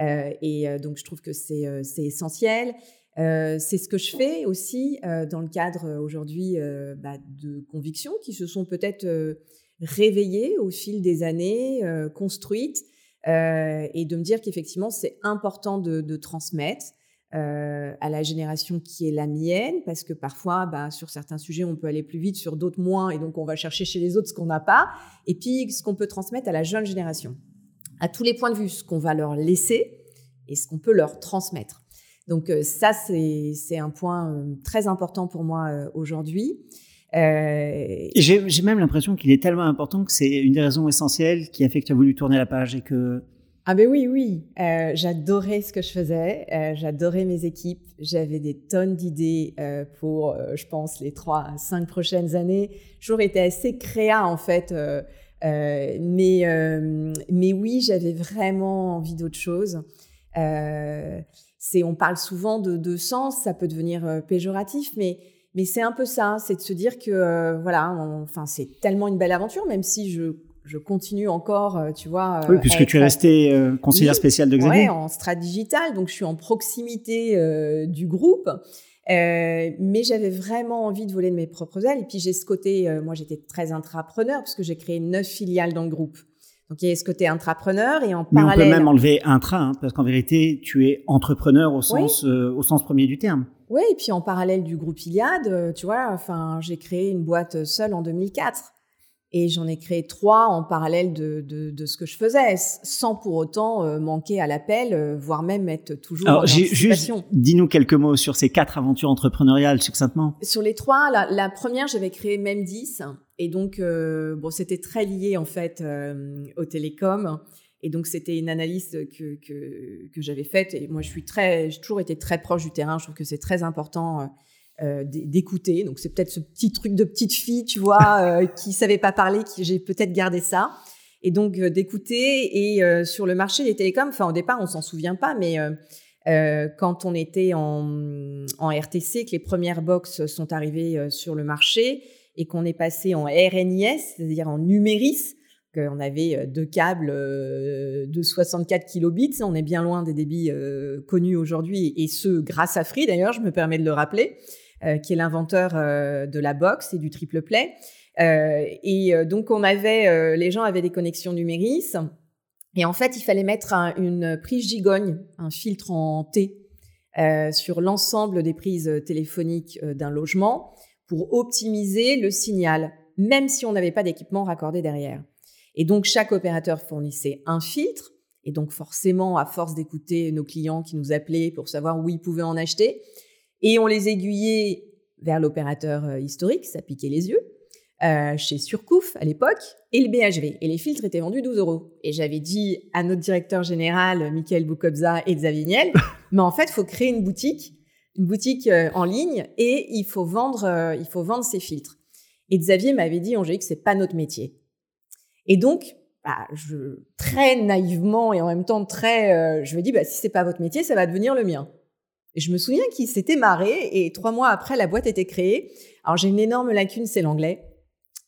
Euh, et euh, donc, je trouve que c'est essentiel. c'est ce que je fais aussi dans le cadre aujourd'hui bah, de convictions qui se sont peut-être réveillées au fil des années, construites, euh, et de me dire qu'effectivement, c'est important de, transmettre. Euh, à la génération qui est la mienne, parce que parfois, bah, sur certains sujets, on peut aller plus vite, sur d'autres moins, et donc on va chercher chez les autres ce qu'on n'a pas, et puis ce qu'on peut transmettre à la jeune génération. À tous les points de vue, ce qu'on va leur laisser et ce qu'on peut leur transmettre. Donc euh, ça, c'est un point très important pour moi aujourd'hui. Euh... J'ai même l'impression qu'il est tellement important que c'est une des raisons essentielles qui a fait que tu as voulu tourner la page et que... Ah ben oui, oui. Euh, j'adorais ce que je faisais. Euh, j'adorais mes équipes. J'avais des tonnes d'idées euh, pour, je pense, les trois, cinq prochaines années. J'aurais été assez créa en fait. Mais, mais oui, j'avais vraiment envie d'autre chose. c'est, on parle souvent de, de, sens, ça peut devenir péjoratif, mais mais c'est un peu ça, c'est de se dire que euh, voilà, enfin c'est tellement une belle aventure, même si je je continue encore, euh, tu vois. oui, puisque tu es resté euh, conseillère spéciale de Xavier. Oui, en strat digital, donc je suis en proximité du groupe. mais j'avais vraiment envie de voler de mes propres ailes. Et puis j'ai ce côté, moi j'étais très intrapreneur parce que j'ai créé neuf filiales dans le groupe. Donc il y a ce côté intrapreneur et en parallèle. Mais on peut même enlever intra, hein, parce qu'en vérité, tu es entrepreneur au sens, euh, au sens premier du terme. Oui, et puis en parallèle du groupe Iliad, euh, tu vois, enfin, j'ai créé une boîte seule en 2004. Et j'en ai créé trois en parallèle de, de, de, ce que je faisais, sans pour autant euh, manquer à l'appel, euh, voire même être toujours Alors, en juste, dis-nous quelques mots sur ces quatre aventures entrepreneuriales, succinctement. Sur les trois, la, la première, j'avais créé même 10. Et donc, euh, bon, c'était très lié, en fait, au télécom. Et donc, c'était une analyse que, que, j'avais faite. Et moi, je suis très, j'ai toujours été très proche du terrain. Je trouve que c'est très important euh, d'écouter. Donc c'est peut-être ce petit truc de petite fille, tu vois, euh, qui savait pas parler, qui j'ai peut-être gardé ça. Et donc euh, d'écouter et euh, sur le marché des télécoms, enfin au départ on s'en souvient pas, mais quand on était en, en, RTC, que les premières box sont arrivées sur le marché et qu'on est passé en RNIS, c'est-à-dire en numéris, qu'on avait deux câbles de 64 kilobits, on est bien loin des débits connus aujourd'hui, et ce grâce à Free d'ailleurs, je me permets de le rappeler. Euh, qui est l'inventeur euh, de la box et du triple play. Euh, et donc on avait, les gens avaient des connexions numéris. Et en fait, il fallait mettre une prise gigogne, un filtre en T, sur l'ensemble des prises téléphoniques d'un logement pour optimiser le signal, même si on n'avait pas d'équipement raccordé derrière. Et donc chaque opérateur fournissait un filtre. Et donc forcément, à force d'écouter nos clients qui nous appelaient pour savoir où ils pouvaient en acheter, et on les aiguillait vers l'opérateur euh, historique, ça piquait les yeux, euh, chez Surcouf à l'époque, et le BHV. Et les filtres étaient vendus 12 euros. Et j'avais dit à notre directeur général, Michael Boukobza et Xavier Niel, mais en fait, il faut créer une boutique, une boutique euh, en ligne, et il faut vendre, il faut vendre ces filtres. Et Xavier m'avait dit, Angélique, c'est pas notre métier. Et donc, bah, je, très naïvement et en même temps très, je me dis, bah, si c'est pas votre métier, ça va devenir le mien. Et je me souviens qu'il s'était marré et trois mois après, la boîte était créée. Alors j'ai une énorme lacune, c'est l'anglais.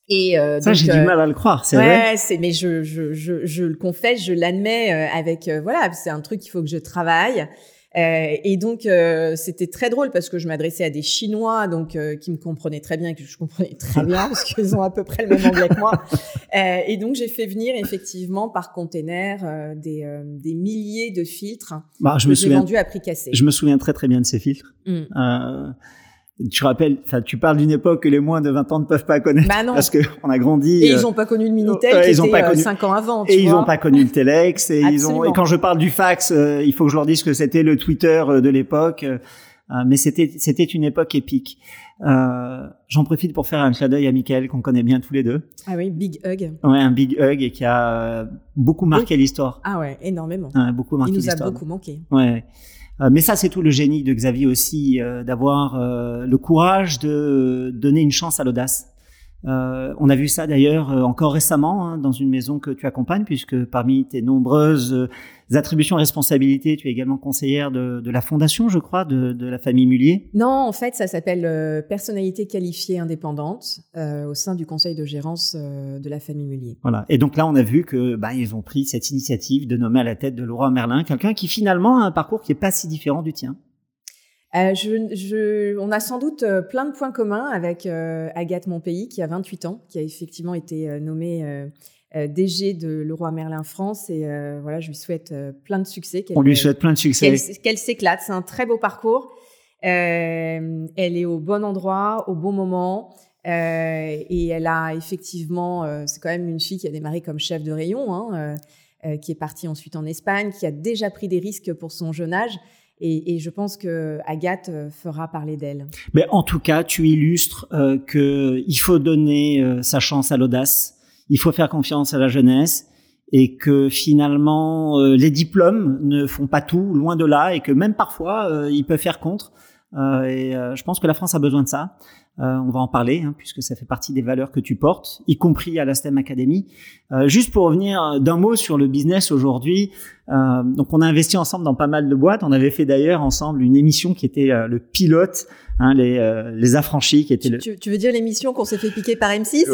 Et euh, ça, j'ai du euh, mal à le croire, c'est ouais, vrai. mais je, je, je, je, le confesse, je l'admets euh, avec voilà, c'est un truc qu'il faut que je travaille. Euh, et donc euh, c'était très drôle parce que je m'adressais à des Chinois donc euh, qui me comprenaient très bien, que je comprenais très bien parce qu'ils ont à peu près le même anglais que moi. et donc j'ai fait venir effectivement par container des, des milliers de filtres bah, je que j'ai vendus à prix cassé. Je me souviens très très bien de ces filtres. Mmh tu rappelles, enfin, tu parles d'une époque que les moins de 20 ans ne peuvent pas connaître. Bah non. Parce qu'on a grandi. Et ils n'ont pas connu le Minitel euh, qui ils ont pas connu, 5 ans avant. Tu et ils n'ont pas connu le Telex. Et, ils ont, et quand je parle du fax, euh, il faut que je leur dise que c'était le Twitter euh, de l'époque. mais c'était, c'était une époque épique. j'en profite pour faire un clin d'œil à Michael qu'on connaît bien tous les deux. Ah oui, big hug. Ouais, un big hug et qui a beaucoup marqué l'histoire. Ah ouais, énormément. Ouais, beaucoup marqué l'histoire. Il nous a beaucoup manqué. Ouais. Euh, mais ça, c'est tout le génie de Xavier aussi, euh, d'avoir euh, le courage de donner une chance à l'audace. Euh, on a vu ça d'ailleurs encore récemment hein, dans une maison que tu accompagnes, puisque parmi tes nombreuses attributions et responsabilités, tu es également conseillère de, de la fondation, je crois, de, de, la famille Mullier. Non, en fait, ça s'appelle personnalité qualifiée indépendante euh, au sein du conseil de gérance de la famille Mullier. Voilà. Et donc là, on a vu que bah, ils ont pris cette initiative de nommer à la tête de Laurent Merlin quelqu'un qui finalement a un parcours qui est pas si différent du tien. Euh, je, je, on a sans doute euh, plein de points communs avec euh, Agathe Monpeilly, qui a 28 ans, qui a effectivement été euh, nommée DG de Leroy Merlin France. Et voilà, je lui souhaite plein de succès. On lui souhaite plein de succès. Qu'elle s'éclate. C'est un très beau parcours. elle est au bon endroit, au bon moment. et elle a effectivement, c'est quand même une fille qui a démarré comme chef de rayon, hein, qui est partie ensuite en Espagne, qui a déjà pris des risques pour son jeune âge. Et, et, je pense que Agathe euh, fera parler d'elle. Mais en tout cas, tu illustres euh, que il faut donner euh, sa chance à l'audace, il faut faire confiance à la jeunesse et que finalement euh, les diplômes ne font pas tout, loin de là, et que même parfois ils peuvent faire contre. Et je pense que la France a besoin de ça. Euh, on va en parler, hein, puisque ça fait partie des valeurs que tu portes, y compris à la STEM Academy. Euh, juste pour revenir d'un mot sur le business aujourd'hui, euh, donc on a investi ensemble dans pas mal de boîtes. On avait fait d'ailleurs ensemble une émission qui était le pilote, hein, les, les affranchis, qui était tu, le... tu veux dire l'émission qu'on s'est fait piquer par M6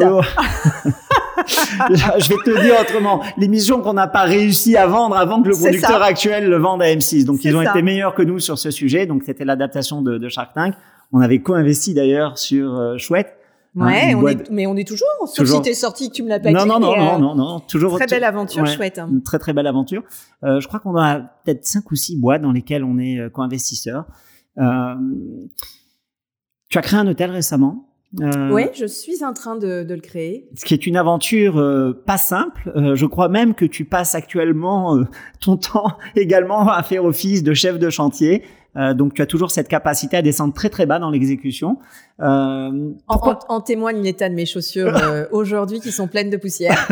je vais te dire autrement, l'émission qu'on n'a pas réussi à vendre avant que le producteur actuel le vende à M6. Donc ils ont été meilleurs que nous sur ce sujet. Donc c'était l'adaptation de, de Shark Tank. On avait co-investi d'ailleurs sur euh, Chouette. Hein, ouais, on est, mais on est toujours. Sauf toujours... si t'es sorti, que tu me l'as pas non, dit. Non, non, non, non, non, toujours. Très belle aventure, chouette. Hein. Une très très belle aventure. Euh, je crois qu'on a peut-être cinq ou six boîtes dans lesquelles on est euh, co-investisseur. Euh, tu as créé un hôtel récemment. Euh, oui, je suis en train de, de, le créer. Ce qui est une aventure euh, pas simple. Euh, je crois même que tu passes actuellement ton temps également à faire office de chef de chantier. donc tu as toujours cette capacité à descendre très très bas dans l'exécution. En, en, témoigne l'état de mes chaussures aujourd'hui qui sont pleines de poussière.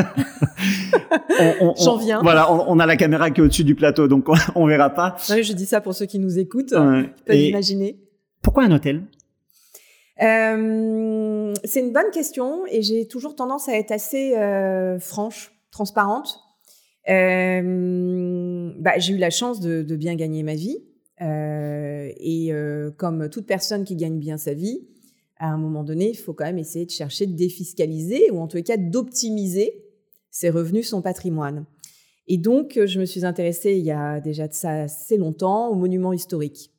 J'en viens. Voilà, on, a la caméra qui est au-dessus du plateau, donc on, on verra pas. Oui, je dis ça pour ceux qui nous écoutent. Ouais. peuvent imaginer. Pourquoi un hôtel? Euh, c'est une bonne question et j'ai toujours tendance à être assez euh, franche, transparente. Euh, bah, j'ai eu la chance de, de, bien gagner ma vie et comme toute personne qui gagne bien sa vie, à un moment donné, il faut quand même essayer de chercher de défiscaliser ou en tout cas d'optimiser ses revenus, son patrimoine. Et donc, je me suis intéressée il y a déjà de ça assez longtemps aux monuments historiques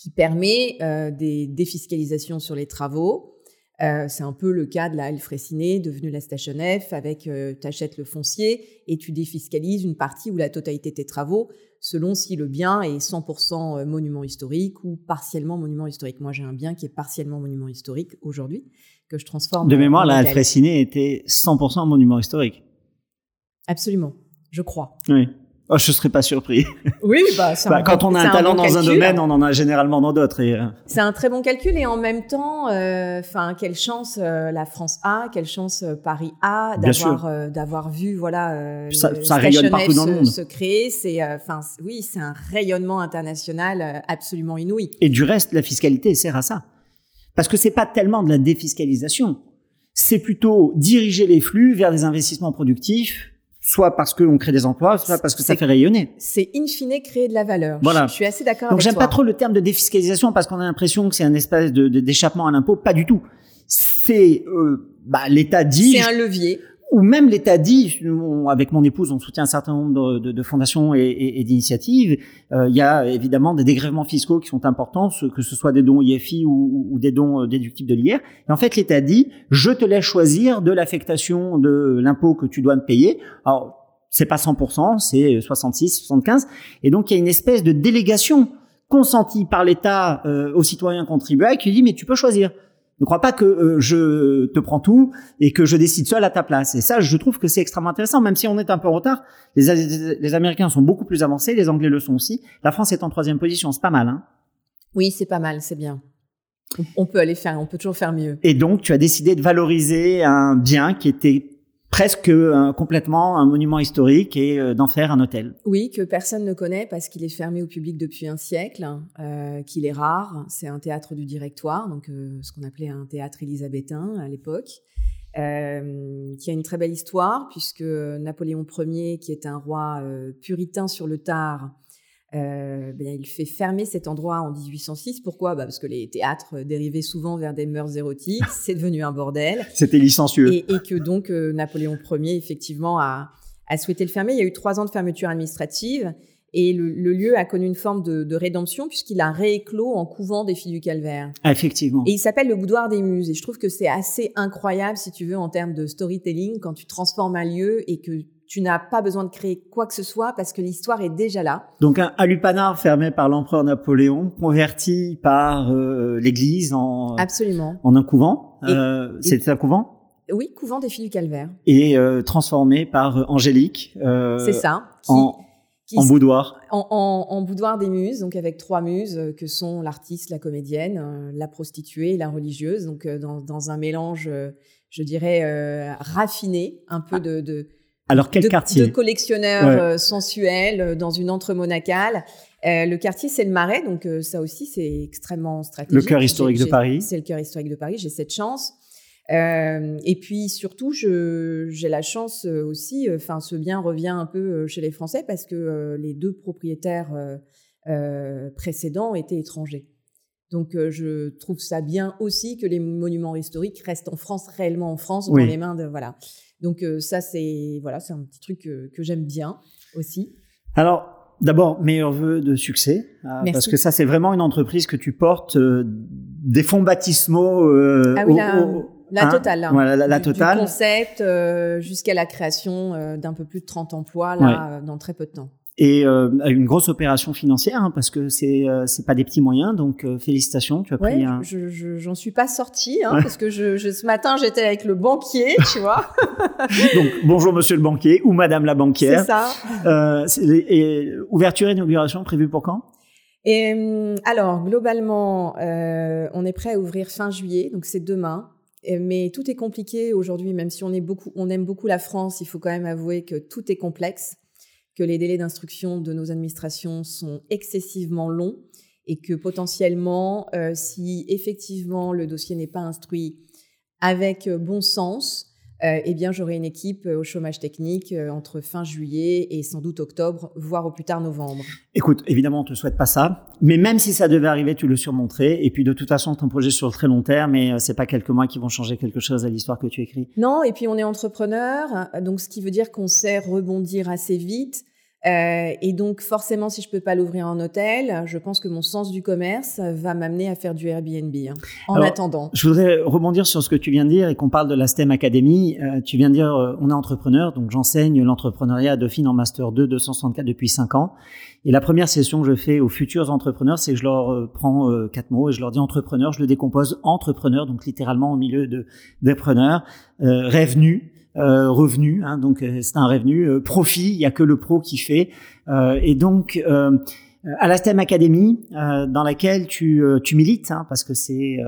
qui permet euh, des défiscalisations sur les travaux. Euh, c'est un peu le cas de la Halle Fraissinet, devenue la Station F, avec euh, tu achètes le foncier et tu défiscalises une partie ou la totalité de tes travaux, selon si le bien est 100% monument historique ou partiellement monument historique. Moi, j'ai un bien qui est partiellement monument historique aujourd'hui, que je transforme. De mémoire, la Halle Fraissinet était 100% monument historique. Absolument, je crois. Oui. Oh, je serais pas surpris. Oui, bah, bah quand on a un talent dans un domaine, on en a généralement dans d'autres. Et... Euh. C'est un très bon calcul et en même temps, euh, enfin, quelle chance euh, la France a, quelle chance Paris a d'avoir d'avoir vu voilà ça, ça rayonne partout dans le monde. Se créer, c'est enfin oui, c'est un rayonnement international absolument inouï. Et du reste, la fiscalité sert à ça, parce que c'est pas tellement de la défiscalisation, c'est plutôt diriger les flux vers des investissements productifs soit parce qu'on crée des emplois, soit parce que ça fait rayonner. C'est in fine créer de la valeur. Voilà. Je, suis assez d'accord. Donc j'aime pas trop le terme de défiscalisation parce qu'on a l'impression que c'est un espèce de d'échappement à l'impôt. Pas du tout. C'est euh, bah, l'État dit. C'est un levier ou même l'État dit, avec mon épouse, on soutient un certain nombre de, fondations et, d'initiatives. Euh, il y a évidemment des dégrèvements fiscaux qui sont importants, que ce soit des dons IFI ou, ou des dons euh, déductibles de l'IR. Et en fait, l'État dit, je te laisse choisir de l'affectation de l'impôt que tu dois me payer. Alors, c'est pas 100%, c'est 66, 75. Et donc, il y a une espèce de délégation consentie par l'État euh, aux citoyens contribuables qui dit, mais tu peux choisir. Ne crois pas que euh, je te prends tout et que je décide seul à ta place. Et ça, je trouve que c'est extrêmement intéressant, même si on est un peu en retard. Les, les, Américains sont beaucoup plus avancés, les Anglais le sont aussi. La France est en troisième position, c'est pas mal. Hein oui, c'est pas mal, c'est bien. On peut aller faire, on peut toujours faire mieux. Et donc, tu as décidé de valoriser un bien qui était presque euh, complètement un monument historique et euh, d'en faire un hôtel. Oui, que personne ne connaît parce qu'il est fermé au public depuis un siècle, euh, qu'il est rare. C'est un théâtre du directoire, donc ce qu'on appelait un théâtre élisabétain à l'époque, qui a une très belle histoire puisque Napoléon Ier, qui est un roi puritain sur le tard, euh, ben, il fait fermer cet endroit en 1806. Pourquoi? Bah Parce que les théâtres dérivaient souvent vers des mœurs érotiques. C'est devenu un bordel. C'était licencieux. Et, et, que donc euh, Napoléon Ier, effectivement, a, a, souhaité le fermer. Il y a eu trois ans de fermeture administrative. Et le, le lieu a connu une forme de, de rédemption puisqu'il a rééclos en couvent des filles du calvaire. Ah, effectivement. Et il s'appelle le boudoir des muses. Et je trouve que c'est assez incroyable, si tu veux, en termes de storytelling, quand tu transformes un lieu et que tu n'as pas besoin de créer quoi que ce soit parce que l'histoire est déjà là. Donc un alupanar fermé par l'empereur Napoléon, converti par euh, l'Église en absolument en un couvent. Euh, C'était un couvent? Oui, couvent des filles du calvaire. Et euh, transformé par euh, Angélique. Euh, C'est ça. Qui, en, en boudoir. En, en, en, boudoir des muses, donc avec trois muses que sont l'artiste, la comédienne, la prostituée et la religieuse. Donc dans, dans un mélange, je dirais raffiné, un peu ah. de, de alors quel de, quartier De collectionneurs euh, sensuels euh, dans une entre monacale. Euh, le quartier, c'est le Marais, donc euh, ça aussi, c'est extrêmement stratégique. Le cœur historique de Paris. C'est le cœur historique de Paris, j'ai cette chance. Euh, et puis surtout, j'ai la chance aussi, enfin, ce bien revient un peu chez les Français parce que les deux propriétaires précédents étaient étrangers. Donc je trouve ça bien aussi que les monuments historiques restent en France, réellement en France, dans les mains de voilà. Donc euh, ça, c'est voilà, c'est un petit truc que, que j'aime bien aussi. Alors, D'abord, meilleurs vœux de succès, euh, parce que ça, c'est vraiment une entreprise que tu portes euh, des fonds baptismaux. Euh, ah oui, la, la hein totale. Hein. Voilà, la, la du, totale. Du concept jusqu'à la création d'un peu plus de 30 emplois là, dans très peu de temps. Et euh, une grosse opération financière hein, parce que c'est euh, c'est pas des petits moyens donc euh, félicitations tu as pris un... je j'en suis pas sortie hein, parce que je, je, ce matin j'étais avec le banquier tu vois. Donc bonjour monsieur le banquier ou madame la banquière. C'est ça. Euh, et ouverture et inauguration prévue pour quand? Et hum, alors globalement on est prêt à ouvrir fin juillet donc c'est demain. Mais tout est compliqué aujourd'hui, même si on, est beaucoup, on aime beaucoup la France, il faut quand même avouer que tout est complexe, que les délais d'instruction de nos administrations sont excessivement longs et que potentiellement, euh, si effectivement le dossier n'est pas instruit avec euh, bon sens, eh bien, j'aurai une équipe euh, au chômage technique euh, entre fin juillet et sans doute octobre, voire au plus tard novembre. Écoute, évidemment, on te souhaite pas ça, mais même si ça devait arriver, tu le surmonterais. Et puis, de toute façon, ton projet sur le très long terme, mais c'est pas quelques mois qui vont changer quelque chose à l'histoire que tu écris. Non, et puis on est entrepreneur, donc ce qui veut dire qu'on sait rebondir assez vite. Euh, et donc forcément, si je peux pas l'ouvrir en hôtel, je pense que mon sens du commerce va m'amener à faire du Airbnb. Hein, en attendant, je voudrais rebondir sur ce que tu viens de dire et qu'on parle de la STEM Academy. Euh, tu viens de dire, euh, on est entrepreneur, donc j'enseigne l'entrepreneuriat à Dauphine en master 2 264 depuis 5 ans. Et la première session que je fais aux futurs entrepreneurs, c'est que je leur prends quatre mots et je leur dis entrepreneur, je le décompose entrepreneur, donc littéralement au milieu de des preneurs, revenu euh, revenu, hein, donc euh, c'est un revenu, euh, profit, il y a que le pro qui fait, et donc à la STEM Academy, dans laquelle tu, tu milites, hein, parce que c'est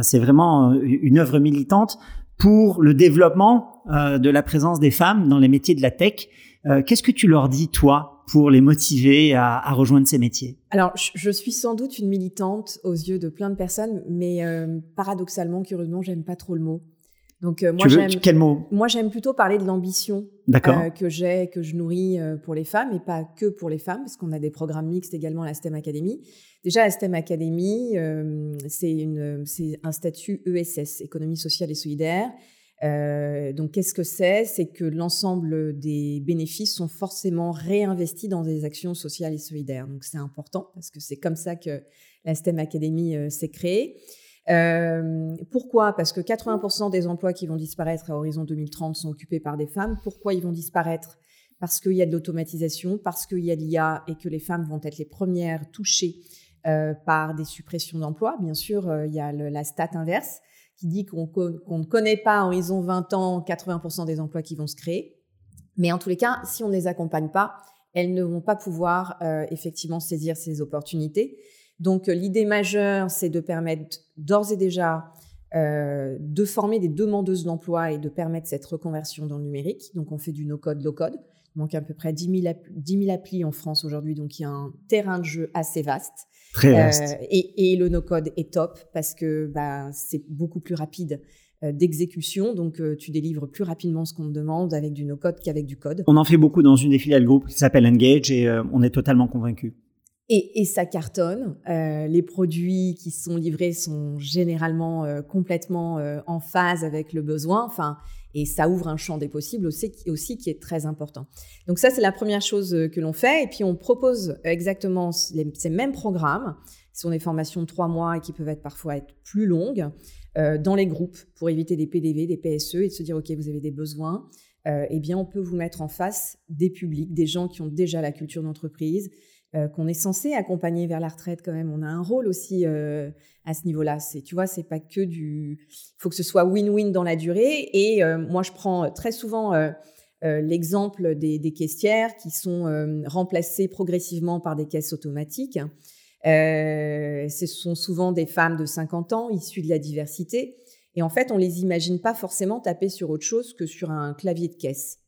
c'est vraiment une œuvre militante pour le développement de la présence des femmes dans les métiers de la tech. Qu'est-ce que tu leur dis, toi, pour les motiver à, à rejoindre ces métiers? Alors, je suis sans doute une militante aux yeux de plein de personnes, mais paradoxalement, curieusement, j'aime pas trop le mot. Donc euh, moi j'aime quel mot? Moi j'aime plutôt parler de l'ambition euh, que j'ai, que je nourris euh, pour les femmes et pas que pour les femmes, parce qu'on a des programmes mixtes également à la STEM Academy. Déjà la STEM Academy, c'est une c'est un statut ESS, économie sociale et solidaire. donc qu'est-ce que c'est? C'est que l'ensemble des bénéfices sont forcément réinvestis dans des actions sociales et solidaires. Donc c'est important parce que c'est comme ça que la STEM Academy s'est créée. Euh, pourquoi? Parce que 80% des emplois qui vont disparaître à horizon 2030 sont occupés par des femmes. Pourquoi ils vont disparaître? Parce qu'il y a de l'automatisation, parce qu'il y a de l'IA et que les femmes vont être les premières touchées euh, par des suppressions d'emplois. Bien sûr, euh, il y a la stat inverse qui dit qu'on ne connaît pas à horizon 20 ans 80% des emplois qui vont se créer. Mais en tous les cas, si on ne les accompagne pas, elles ne vont pas pouvoir effectivement saisir ces opportunités. Donc euh, l'idée majeure, c'est de permettre d'ores et déjà euh, de former des demandeuses d'emploi et de permettre cette reconversion dans le numérique. Donc on fait du no-code, low-code. Il manque à peu près 10 000, applis en France aujourd'hui, donc il y a un terrain de jeu assez vaste. Très vaste. Euh, et, le no-code est top parce que bah, c'est beaucoup plus rapide d'exécution, donc tu délivres plus rapidement ce qu'on te demande avec du no-code qu'avec du code. On en fait beaucoup dans une des filiales groupe qui s'appelle Engage et on est totalement convaincu. Et, ça cartonne. Euh, les produits qui sont livrés sont généralement euh, complètement euh, en phase avec le besoin. Enfin, et ça ouvre un champ des possibles aussi, qui est très important. Donc ça, c'est la première chose que l'on fait. Et puis on propose exactement ces mêmes programmes. Ce sont des formations de trois mois et qui peuvent être parfois être plus longues dans les groupes pour éviter des PDV, des PSE et de se dire ok, vous avez des besoins. eh bien, on peut vous mettre en face des publics, des gens qui ont déjà la culture d'entreprise, euh, qu'on est censé accompagner vers la retraite quand même. On a un rôle aussi euh, à ce niveau-là. C'est, tu vois, c'est pas que du. Il faut que ce soit win-win dans la durée. Et euh, moi, je prends très souvent l'exemple des, des, caissières qui sont remplacées progressivement par des caisses automatiques. ce sont souvent des femmes de 50 ans issues de la diversité. Et en fait, on les imagine pas forcément taper sur autre chose que sur un clavier de caisse.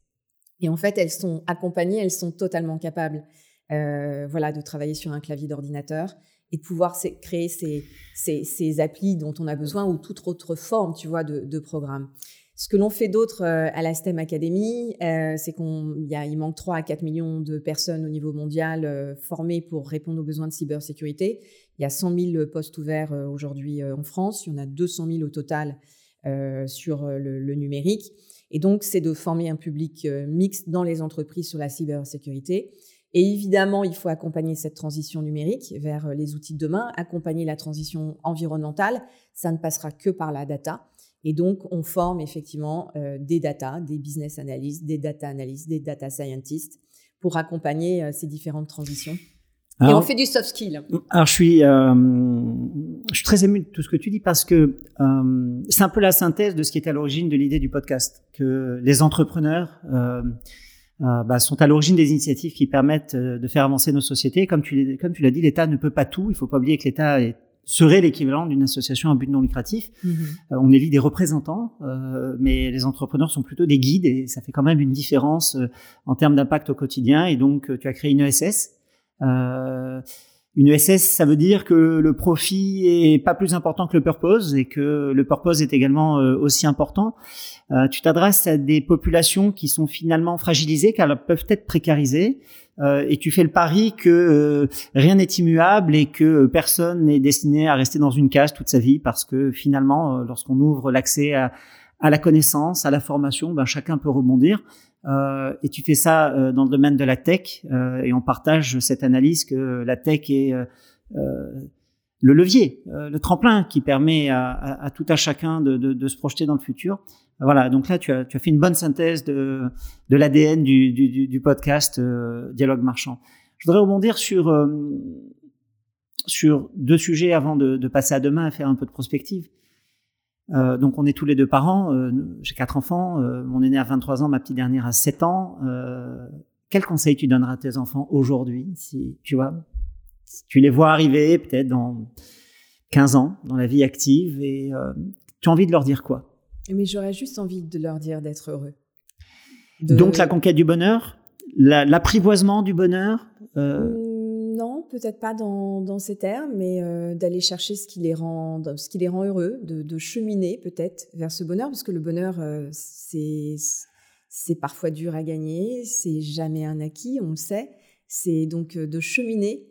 Et en fait, elles sont accompagnées, elles sont totalement capables. Euh, voilà, de travailler sur un clavier d'ordinateur et de pouvoir créer ces, ces, applis dont on a besoin ou toute autre forme, tu vois, de, programme. Ce que l'on fait d'autre euh, à la STEM Academy, euh, c'est qu'il il manque 3 à 4 millions de personnes au niveau mondial formées pour répondre aux besoins de cybersécurité. Il y a 100 000 postes ouverts aujourd'hui en France, il y en a 200 000 au total sur le, numérique. Et donc, c'est de former un public mixte dans les entreprises sur la cybersécurité et évidemment, il faut accompagner cette transition numérique vers euh, les outils de demain, accompagner la transition environnementale. Ça ne passera que par la data. Et donc, on forme effectivement euh, des data, des business analysts, des data analysts, des data scientists pour accompagner ces différentes transitions. et on fait du soft skill. Alors je suis, je suis très ému de tout ce que tu dis parce que c'est un peu la synthèse de ce qui est à l'origine de l'idée du podcast, que les entrepreneurs bah, sont à l'origine des initiatives qui permettent de faire avancer nos sociétés. Comme tu, comme tu l'as dit, l'État ne peut pas tout. Il faut pas oublier que l'État serait l'équivalent d'une association à but non lucratif. Mhm. Euh, on élit des représentants, euh, mais les entrepreneurs sont plutôt des guides et ça fait quand même une différence euh, en termes d'impact au quotidien. Et donc, tu as créé une ESS. Une ESS, ça veut dire que le profit est pas plus important que le purpose et que le purpose est également aussi important. tu t'adresses à des populations qui sont finalement fragilisées car elles peuvent être précarisées. Euh, et tu fais le pari que euh, rien n'est immuable et que personne n'est destiné à rester dans une case toute sa vie parce que finalement, euh, lorsqu'on ouvre l'accès à, à, la connaissance, à la formation, ben, chacun peut rebondir. et tu fais ça dans le domaine de la tech et on partage cette analyse que la tech est le levier, le tremplin qui permet à, à, à, tout à chacun de, de, de se projeter dans le futur. Voilà, donc là, tu as, tu as fait une bonne synthèse de, de l'ADN du, du, du, podcast euh, Dialogue Marchand. Je voudrais rebondir sur, euh, sur deux sujets avant de, passer à demain et faire un peu de prospective. Euh, donc, on est tous les deux parents. Euh, J'ai quatre enfants. mon aîné a 23 ans, ma petite dernière a 7 ans. quel conseil tu donneras à tes enfants aujourd'hui si tu vois, tu les vois arriver peut-être dans 15 ans dans la vie active et tu as envie de leur dire quoi? Mais j'aurais juste envie de leur dire d'être heureux. Donc la conquête du bonheur, l'apprivoisement du bonheur. Euh... Mmh, peut-être pas dans, dans, ces termes, mais euh, d'aller chercher ce qui les rend, ce qui les rend heureux, de, de cheminer peut-être vers ce bonheur, parce que le bonheur, euh, c'est c'est parfois dur à gagner, c'est jamais un acquis, on le sait c'est donc euh, de cheminer.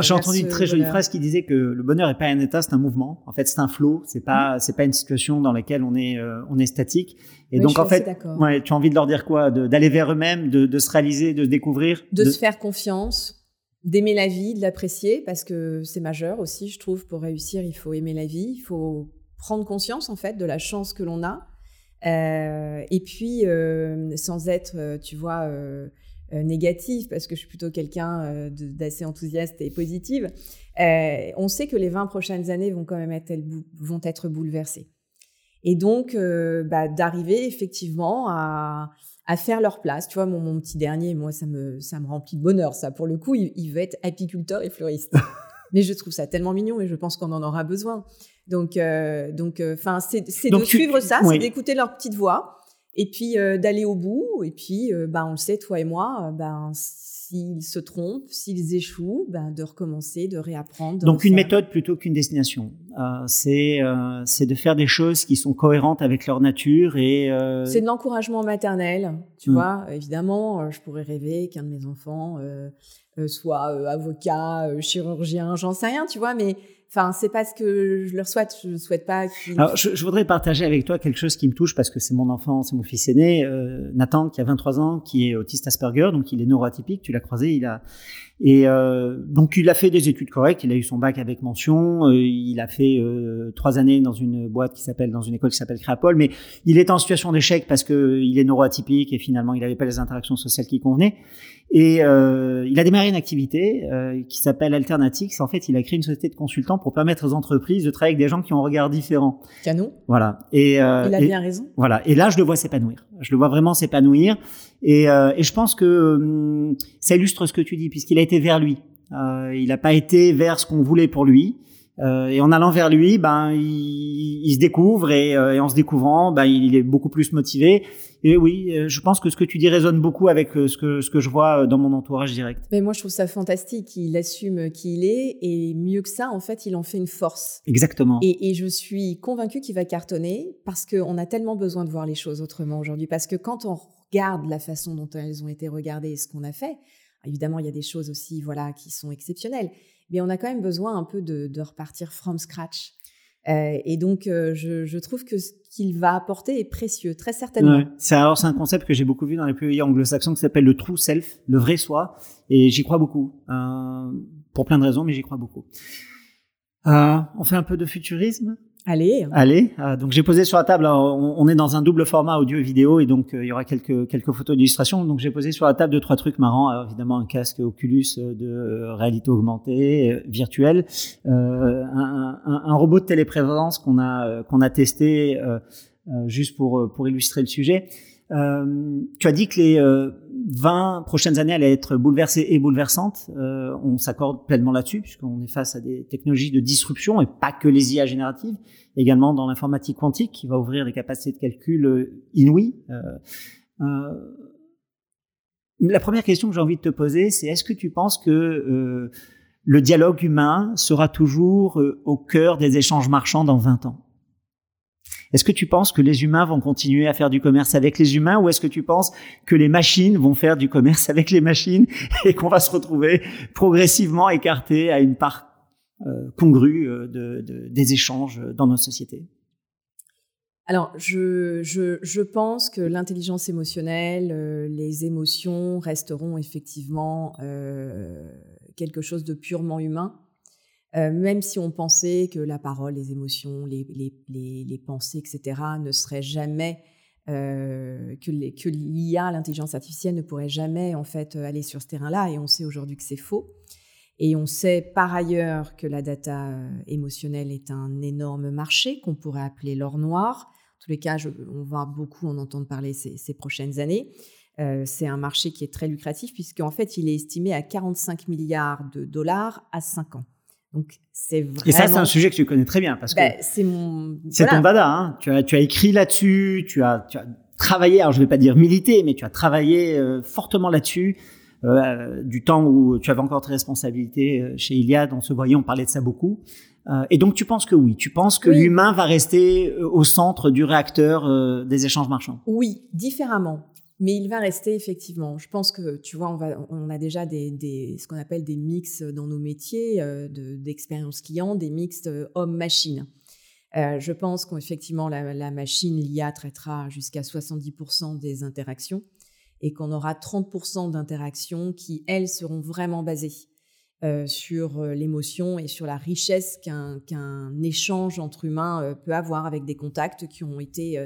J'ai entendu une très jolie phrase qui disait que le bonheur n'est pas un état, c'est un mouvement. En fait, c'est un flot. C'est pas, mmh. c'est pas une situation dans laquelle on est, euh, on est statique. Et donc, en fait, ouais, tu as envie de leur dire quoi? D'aller vers eux-mêmes, de, de, se réaliser, de se découvrir, de, se faire confiance, d'aimer la vie, de l'apprécier, parce que c'est majeur aussi, je trouve. Pour réussir, il faut aimer la vie, il faut prendre conscience en fait de la chance que l'on a. Euh, et puis, euh, sans être, euh, tu vois euh, négative, parce que je suis plutôt quelqu'un d'assez enthousiaste et positive, on sait que les 20 prochaines années vont quand même être, vont être bouleversées. Et donc, bah, d'arriver effectivement à, à, faire leur place. Tu vois, mon, mon, petit dernier, moi, ça me, ça me remplit de bonheur, ça. Pour le coup, il, veut être apiculteur et fleuriste. Mais je trouve ça tellement mignon et je pense qu'on en aura besoin. Donc, donc, enfin, c'est de suivre ça, c'est d'écouter leur petite voix et puis euh, d'aller au bout. Et puis, euh, bah, on le sait, toi et moi, euh, ben s'ils se trompent, s'ils échouent, ben, de recommencer, de réapprendre. Donc une méthode plutôt qu'une destination. c'est c'est de faire des choses qui sont cohérentes avec leur nature et. C'est de l'encouragement maternel, tu mm. vois. Évidemment, je pourrais rêver qu'un de mes enfants soit avocat, chirurgien, j'en sais rien, tu vois, mais Enfin, c'est pas ce que je leur souhaite. Je souhaite pas. Alors, je, je, voudrais partager avec toi quelque chose qui me touche parce que c'est mon enfant, c'est mon fils aîné, euh, Nathan, qui a 23 ans, qui est autiste Asperger, donc il est neuroatypique. Tu l'as croisé, il a et euh, donc il a fait des études correctes. Il a eu son bac avec mention. Euh, il a fait euh, trois années dans une boîte qui s'appelle dans une école qui s'appelle Créapol, mais il est en situation d'échec parce que il est neuroatypique et finalement il n'avait pas les interactions sociales qui convenaient. Et euh, il a démarré une activité euh, qui s'appelle Alternatix. En fait, il a créé une société de consultants pour permettre aux entreprises de travailler avec des gens qui ont un regard différent. Canon. Voilà. Et euh, il a bien raison. Voilà. Et là, je le vois s'épanouir. Je le vois vraiment s'épanouir. Et, euh, et, je pense que hum, ça illustre ce que tu dis, puisqu'il a été vers lui. Euh, il n'a pas été vers ce qu'on voulait pour lui. Euh, et en allant vers lui, ben il, il se découvre et, et, en se découvrant, ben il est beaucoup plus motivé. Et oui, euh, je pense que ce que tu dis résonne beaucoup avec euh, ce que, ce que je vois euh, dans mon entourage direct. Mais moi, je trouve ça fantastique. Il assume qui il est et mieux que ça, en fait, il en fait une force. Exactement. Et, et je suis convaincue qu'il va cartonner parce qu'on a tellement besoin de voir les choses autrement aujourd'hui. Parce que quand on regarde la façon dont elles ont été regardées et ce qu'on a fait, évidemment, il y a des choses aussi voilà, qui sont exceptionnelles. Mais on a quand même besoin un peu de, de repartir from scratch. Euh, et donc, euh, je, je, trouve que ce qu'il va apporter est précieux, très certainement. C'est alors c'est un concept que j'ai beaucoup vu dans les pays anglo-saxons qui s'appelle le true self, le vrai soi, et j'y crois beaucoup euh, pour plein de raisons, mais j'y crois beaucoup. Euh, on fait un peu de futurisme? Allez. Allez. Euh, donc j'ai posé sur la table. on, est dans un double format audio et vidéo et donc euh, il y aura quelques quelques photos d'illustration. Donc j'ai posé sur la table deux trois trucs marrants. Alors, évidemment un casque Oculus de réalité augmentée virtuelle, un, un, robot de téléprévalence qu'on a qu'on a testé juste pour pour illustrer le sujet. tu as dit que les 20 prochaines années allaient être bouleversées et bouleversantes. Euh, on s'accorde pleinement là-dessus, puisqu'on est face à des technologies de disruption, et pas que les IA génératives, également dans l'informatique quantique, qui va ouvrir des capacités de calcul euh, inouïes. Euh, la première question que j'ai envie de te poser, c'est est-ce que tu penses que le dialogue humain sera toujours au cœur des échanges marchands dans 20 ans? Est-ce que tu penses que les humains vont continuer à faire du commerce avec les humains ou est-ce que tu penses que les machines vont faire du commerce avec les machines et qu'on va se retrouver progressivement écarté à une part euh, congrue euh, de, des échanges dans nos sociétés alors, je, pense que l'intelligence émotionnelle, euh, les émotions resteront effectivement quelque chose de purement humain. Euh, même si on pensait que la parole, les émotions, les, pensées, etc., ne seraient jamais, euh, que l'IA, l'intelligence artificielle, ne pourrait jamais en fait aller sur ce terrain-là, et on sait aujourd'hui que c'est faux. Et on sait par ailleurs que la data euh, émotionnelle est un énorme marché qu'on pourrait appeler l'or noir. En tous les cas, on va beaucoup en entendre parler ces, prochaines années. Euh, c'est un marché qui est très lucratif puisqu'en fait, il est estimé à 45 milliards de dollars à 5 ans. Donc c'est vraiment... Et ça, c'est un sujet que tu connais très bien parce que ben, c'est mon. C'est ton dada. Hein. Tu as tu as écrit là-dessus, tu as tu as travaillé. Alors je vais pas dire milité, mais tu as travaillé euh, fortement là-dessus. Euh, du temps où tu avais encore tes responsabilités euh, chez Iliad, on se voyait, on parlait de ça beaucoup. Euh, et donc tu penses que oui, tu penses que l'humain va rester au centre du réacteur des échanges marchands? Oui, différemment. Mais il va rester effectivement. Je pense que, tu vois, on, a déjà ce qu'on appelle des mix dans nos métiers euh, d'expérience client, des mix homme-machine. Euh, je pense qu'effectivement, la, machine, l'IA, traitera jusqu'à 70% des interactions et qu'on aura 30% d'interactions qui, elles, seront vraiment basées euh, sur euh, l'émotion et sur la richesse qu'un échange entre humains euh, peut avoir avec des contacts qui ont été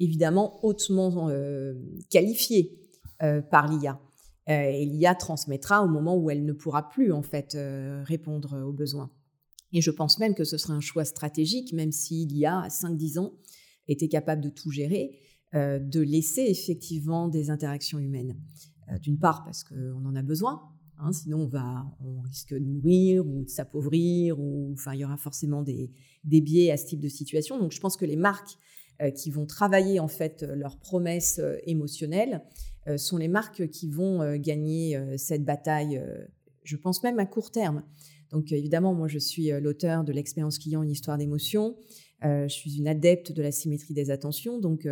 évidemment hautement euh, qualifiée euh, par l'IA. Euh, et l'IA transmettra au moment où elle ne pourra plus en fait répondre aux besoins. Et je pense même que ce sera un choix stratégique, même si l'IA à 5-10 ans était capable de tout gérer, de laisser effectivement des interactions humaines. D'une part parce qu'on en a besoin, hein, sinon on, va, on risque de mourir ou de s'appauvrir, ou enfin il y aura forcément des, des biais à ce type de situation. Donc je pense que les marques euh, qui vont travailler en fait leurs promesses euh, émotionnelles euh, sont les marques qui vont gagner cette bataille, je pense même à court terme. Donc évidemment, moi je suis l'auteur de l'expérience client, une histoire d'émotion. je suis une adepte de la symétrie des attentions. Donc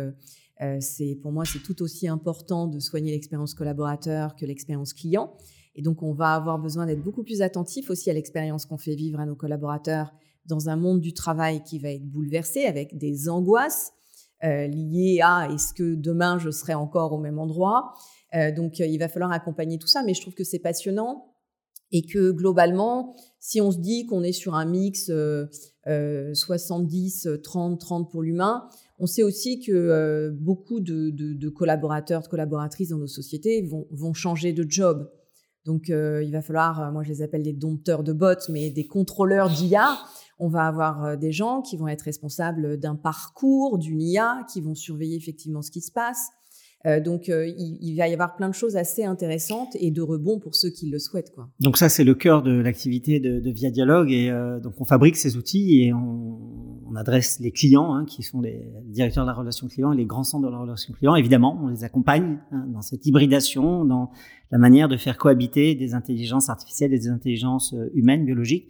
c'est pour moi c'est tout aussi important de soigner l'expérience collaborateur que l'expérience client. Et donc on va avoir besoin d'être beaucoup plus attentif aussi à l'expérience qu'on fait vivre à nos collaborateurs dans un monde du travail qui va être bouleversé avec des angoisses, euh, liées à est-ce que demain je serai encore au même endroit. Euh, donc euh, il va falloir accompagner tout ça, mais je trouve que c'est passionnant et que globalement, si on se dit qu'on est sur un mix 70, 30, 30 pour l'humain, on sait aussi que beaucoup de, collaborateurs, de collaboratrices dans nos sociétés vont, vont changer de job. Donc il va falloir, moi je les appelle des dompteurs de bots, mais des contrôleurs d'IA on va avoir euh, des gens qui vont être responsables d'un parcours, d'une IA, qui vont surveiller effectivement ce qui se passe. Euh, donc, euh, il, va y avoir plein de choses assez intéressantes et de rebond pour ceux qui le souhaitent. Quoi. Donc ça, c'est le cœur de l'activité de, Via Dialogue. Et donc, on fabrique ces outils et on, adresse les clients, hein, qui sont les directeurs de la relation client et les grands centres de la relation client. Évidemment, on les accompagne hein, dans cette hybridation, dans la manière de faire cohabiter des intelligences artificielles et des intelligences humaines, biologiques.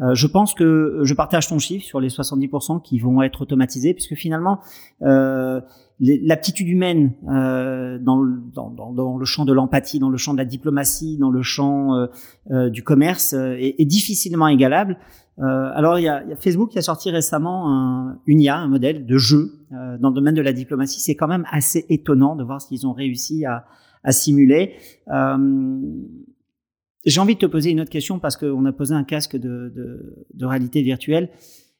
Euh, je pense que je partage ton chiffre sur les 70% qui vont être automatisés, puisque finalement, euh, l'aptitude humaine euh, dans, le, champ de l'empathie, dans le champ de la diplomatie, dans le champ du commerce est, difficilement égalable. alors, il y, a, Facebook qui a sorti récemment un, une IA, un modèle de jeu dans le domaine de la diplomatie. C'est quand même assez étonnant de voir ce qu'ils ont réussi à simuler. J'ai envie de te poser une autre question parce qu'on a posé un casque de, de, de réalité virtuelle.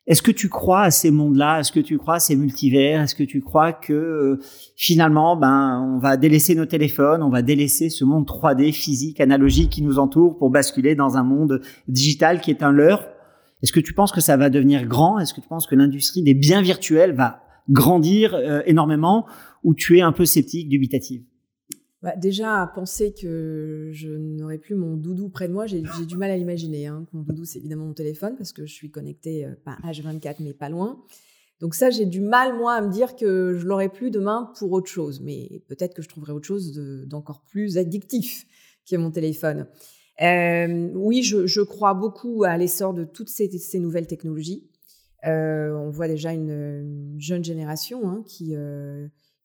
Est-ce que tu crois à ces mondes-là? Est-ce que tu crois à ces multivers? Est-ce que tu crois que euh, finalement, ben, on va délaisser nos téléphones, on va délaisser ce monde 3D physique, analogique qui nous entoure pour basculer dans un monde digital qui est un leurre? Est-ce que tu penses que ça va devenir grand? Est-ce que tu penses que l'industrie des biens virtuels va grandir euh, énormément? Ou tu es un peu sceptique, dubitative bah, déjà, à penser que je n'aurai plus mon doudou près de moi, j'ai du mal à l'imaginer. Hein. Mon doudou, c'est évidemment mon téléphone parce que je suis connectée, euh, pas H24, mais pas loin. Donc ça, j'ai du mal, moi, à me dire que je l'aurai plus demain pour autre chose. Mais peut-être que je trouverai autre chose d'encore plus addictif qui mon téléphone. Euh, oui, je, crois beaucoup à l'essor de toutes ces, nouvelles technologies. Euh, on voit déjà une, jeune génération hein, qui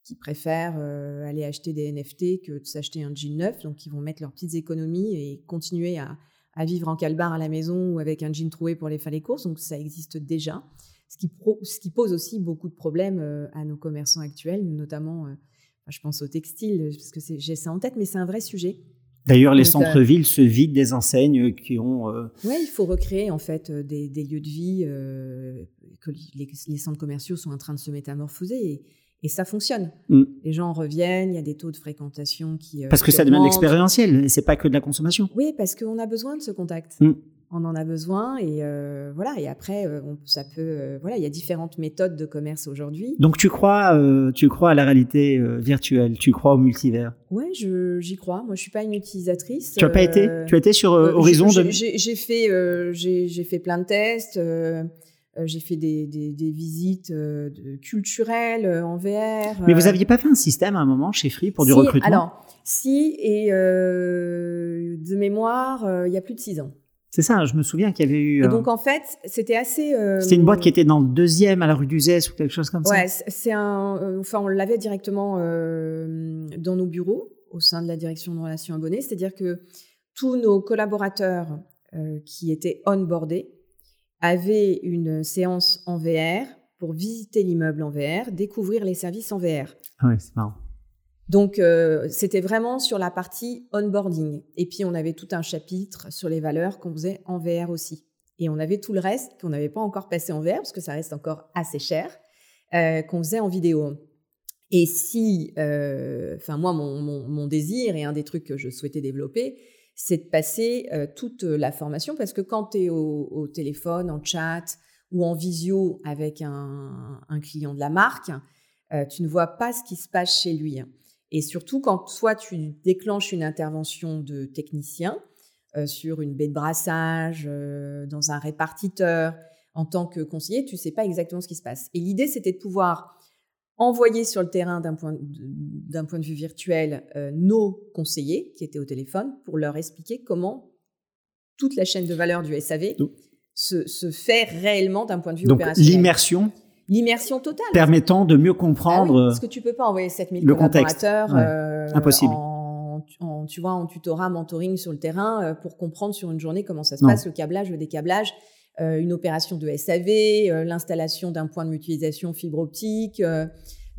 qui préfèrent euh, aller acheter des NFT que de s'acheter un jean neuf. Donc, ils vont mettre leurs petites économies et continuer à, vivre en calbar à la maison ou avec un jean troué pour les faire les courses. Donc, ça existe déjà. Ce qui, ce qui pose aussi beaucoup de problèmes euh, à nos commerçants actuels, notamment, euh, je pense au textile, parce que j'ai ça en tête, mais c'est un vrai sujet. D'ailleurs, les centres-villes se vident des enseignes qui ont. Oui, il faut recréer en fait des, lieux de vie que les, les, centres commerciaux sont en train de se métamorphoser. Et, et ça fonctionne. Mm. Les gens reviennent, il y a des taux de fréquentation qui. Euh, parce que ça demande l'expérientiel, c'est pas que de la consommation. Oui, parce qu'on a besoin de ce contact. Mm. On en a besoin et euh, voilà. Et après, euh, ça peut. voilà, il y a différentes méthodes de commerce aujourd'hui. Donc tu crois, tu crois à la réalité virtuelle, tu crois au multivers. Oui, j'y crois. Moi, je suis pas une utilisatrice. Tu as pas été? Tu as été sur Horizon J'ai fait, j'ai fait plein de tests. Euh, j'ai fait des, des, visites euh, culturelles euh, en VR. Mais vous aviez pas fait un système à un moment chez Free pour du recrutement? Alors, si, et de mémoire, il y a plus de six ans. C'est ça, je me souviens qu'il y avait eu. donc en fait, c'était assez. C'était une boîte qui était dans le deuxième à la rue d'Uzès ou quelque chose comme ça? Ouais, c'est un. enfin, on l'avait directement dans nos bureaux au sein de la direction de relations abonnées, c'est-à-dire que tous nos collaborateurs qui étaient onboardés avait une séance en VR pour visiter l'immeuble en VR, découvrir les services en VR. Ah ouais, c'est marrant. Donc, euh, c'était vraiment sur la partie onboarding. Et puis, on avait tout un chapitre sur les valeurs qu'on faisait en VR aussi. Et on avait tout le reste qu'on n'avait pas encore passé en VR, parce que ça reste encore assez cher, euh, qu'on faisait en vidéo. Et si, euh, enfin, moi, mon, mon, désir et un des trucs que je souhaitais développer, c'est de passer euh, toute la formation parce que quand tu es au, téléphone, en chat ou en visio avec un, client de la marque, euh, tu ne vois pas ce qui se passe chez lui. Et surtout quand soit tu déclenches une intervention de technicien euh, sur une baie de brassage, dans un répartiteur, en tant que conseiller, tu ne sais pas exactement ce qui se passe. Et l'idée, c'était de pouvoir envoyer sur le terrain d'un point, d'un point de vue virtuel euh, nos conseillers qui étaient au téléphone pour leur expliquer comment toute la chaîne de valeur du SAV se, se, fait réellement d'un point de vue Donc, L'immersion L'immersion totale. Permettant de mieux comprendre. Ah parce que tu peux pas envoyer 7000 le collaborateurs. Euh, Impossible. En, tu vois, en tutorat, mentoring sur le terrain euh, pour comprendre sur une journée comment ça se passe, le câblage, le décablage. Euh, une opération de SAV, euh, l'installation d'un point de mutualisation fibre optique, euh,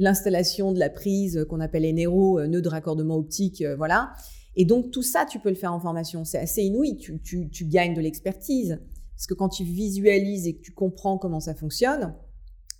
l'installation de la prise qu'on appelle Enero, nœud de raccordement optique, voilà. Et donc tout ça, tu peux le faire en formation. C'est assez inouï. Tu, tu gagnes de l'expertise. Parce que quand tu visualises et que tu comprends comment ça fonctionne,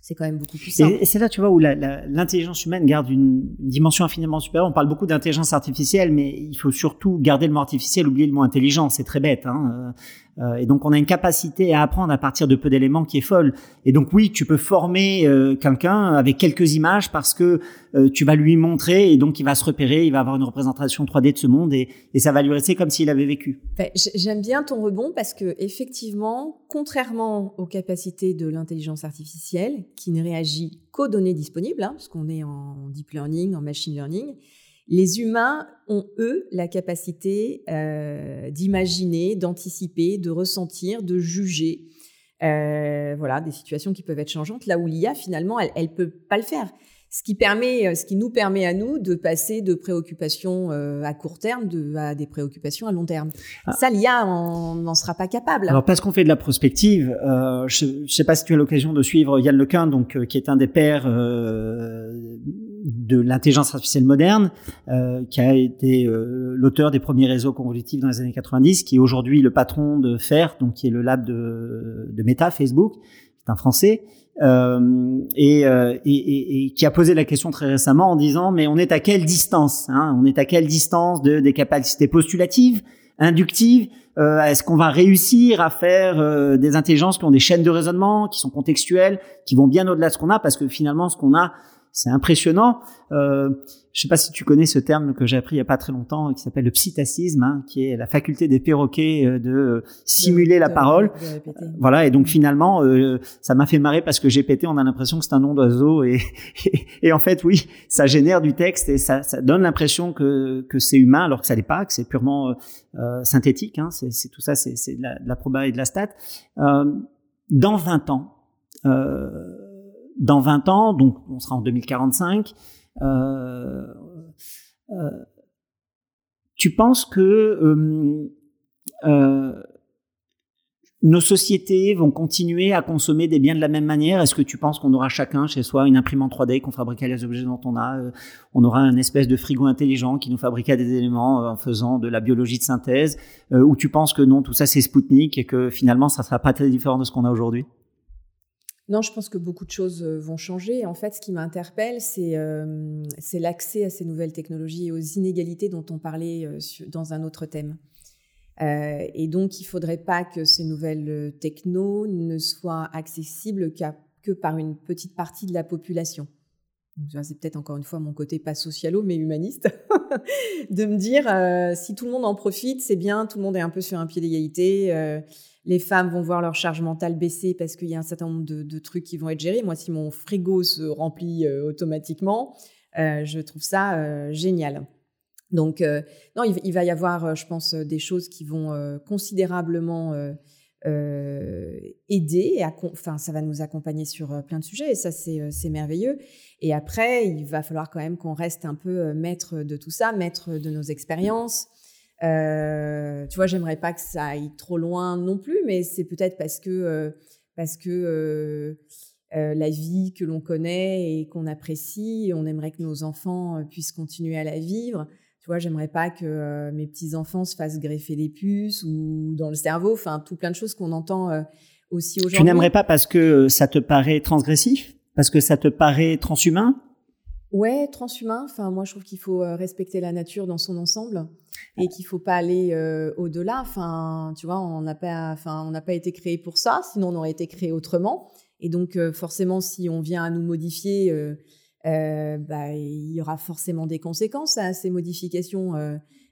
c'est quand même beaucoup plus simple. Et, c'est là, tu vois, où l'intelligence humaine garde une, dimension infiniment supérieure. On parle beaucoup d'intelligence artificielle, mais il faut surtout garder le mot artificiel, oublier le mot intelligent. C'est très bête. Hein euh, et donc, on a une capacité à apprendre à partir de peu d'éléments qui est folle. Et donc, oui, tu peux former euh, quelqu'un avec quelques images parce que euh, tu vas lui montrer et donc il va se repérer, il va avoir une représentation 3D de ce monde et, et ça va lui rester comme s'il avait vécu. J'aime bien ton rebond parce que effectivement, contrairement aux capacités de l'intelligence artificielle qui ne réagit qu'aux données disponibles, hein, parce qu'on est en deep learning, en machine learning, les humains ont, eux, la capacité euh, d'imaginer, d'anticiper, de ressentir, de juger. Euh, voilà, des situations qui peuvent être changeantes, là où l'IA, finalement, elle ne peut pas le faire ce qui permet, euh, ce qui nous permet à nous de passer de préoccupations euh, à court terme de, à des préoccupations à long terme. Ah. Ça, l'IA, on n'en sera pas capable. Alors parce qu'on fait de la prospective, euh, je ne sais pas si tu as l'occasion de suivre Yann Lequin, donc qui est un des pères de l'intelligence artificielle moderne, qui a été l'auteur des premiers réseaux convolutifs dans les années 90, qui est aujourd'hui le patron de FAIR, donc qui est le lab de, de Meta, Facebook un Français, euh, et, euh, et, et, et, qui a posé la question très récemment en disant mais on est à quelle distance hein On est à quelle distance de des capacités postulatives, inductives euh, Est-ce qu'on va réussir à faire euh, des intelligences qui ont des chaînes de raisonnement, qui sont contextuelles, qui vont bien au-delà de ce qu'on a Parce que finalement, ce qu'on a, c'est impressionnant. Euh, je sais pas si tu connais ce terme que j'ai appris il y a pas très longtemps, qui s'appelle le psittacisme, hein, qui est la faculté des perroquets euh, de euh, simuler la parole. voilà, et donc finalement, euh, ça m'a fait marrer parce que GPT, on a l'impression que c'est un nom d'oiseau, et, et, en fait, oui, ça génère du texte et ça, ça donne l'impression que, que c'est humain, alors que ça n'est pas, que c'est purement euh, synthétique. Hein, c'est tout ça, c'est de la, de la proba et de la stat. dans 20 ans. Euh, dans 20 ans, donc on sera en 2045, euh, euh, tu penses que euh, euh, nos sociétés vont continuer à consommer des biens de la même manière? Est-ce que tu penses qu'on aura chacun chez soi une imprimante 3D qu'on fabriquera les objets dont on a On aura un espèce de frigo intelligent qui nous fabriquera des éléments en faisant de la biologie de synthèse Ou tu penses que non, tout ça c'est Spoutnik et que finalement ça sera pas très différent de ce qu'on a aujourd'hui? Non, je pense que beaucoup de choses euh, vont changer. En fait, ce qui m'interpelle, c'est euh, l'accès à ces nouvelles technologies et aux inégalités dont on parlait euh, dans un autre thème. Et donc, il ne faudrait pas que ces nouvelles technos ne soient accessibles que par une petite partie de la population. C'est peut-être encore une fois mon côté pas socialo, mais humaniste, de me dire si tout le monde en profite, c'est bien, tout le monde est un peu sur un pied d'égalité les femmes vont voir leur charge mentale baisser parce qu'il y a un certain nombre de, trucs qui vont être gérés. Moi, si mon frigo se remplit euh, automatiquement, euh, je trouve ça euh, génial. Donc, non, il, va y avoir, je pense, des choses qui vont considérablement aider. enfin, ça va nous accompagner sur plein de sujets et ça, c'est merveilleux. Et après, il va falloir quand même qu'on reste un peu maître de tout ça, maître de nos expériences. Euh, tu vois, j'aimerais pas que ça aille trop loin non plus, mais c'est peut-être parce que euh, parce que euh, la vie que l'on connaît et qu'on apprécie, on aimerait que nos enfants puissent continuer à la vivre. Tu vois, j'aimerais pas que mes petits enfants se fassent greffer des puces ou dans le cerveau, enfin tout plein de choses qu'on entend aussi aujourd'hui. Tu n'aimerais pas parce que ça te paraît transgressif, parce que ça te paraît transhumain? Ouais, transhumain. Enfin, moi, je trouve qu'il faut respecter la nature dans son ensemble et qu'il faut pas aller euh, au-delà. Enfin, tu vois, on n'a pas, enfin, on n'a pas été créé pour ça. Sinon, on aurait été créé autrement. Et donc, euh, forcément, si on vient à nous modifier, bah, il y aura forcément des conséquences à ces modifications.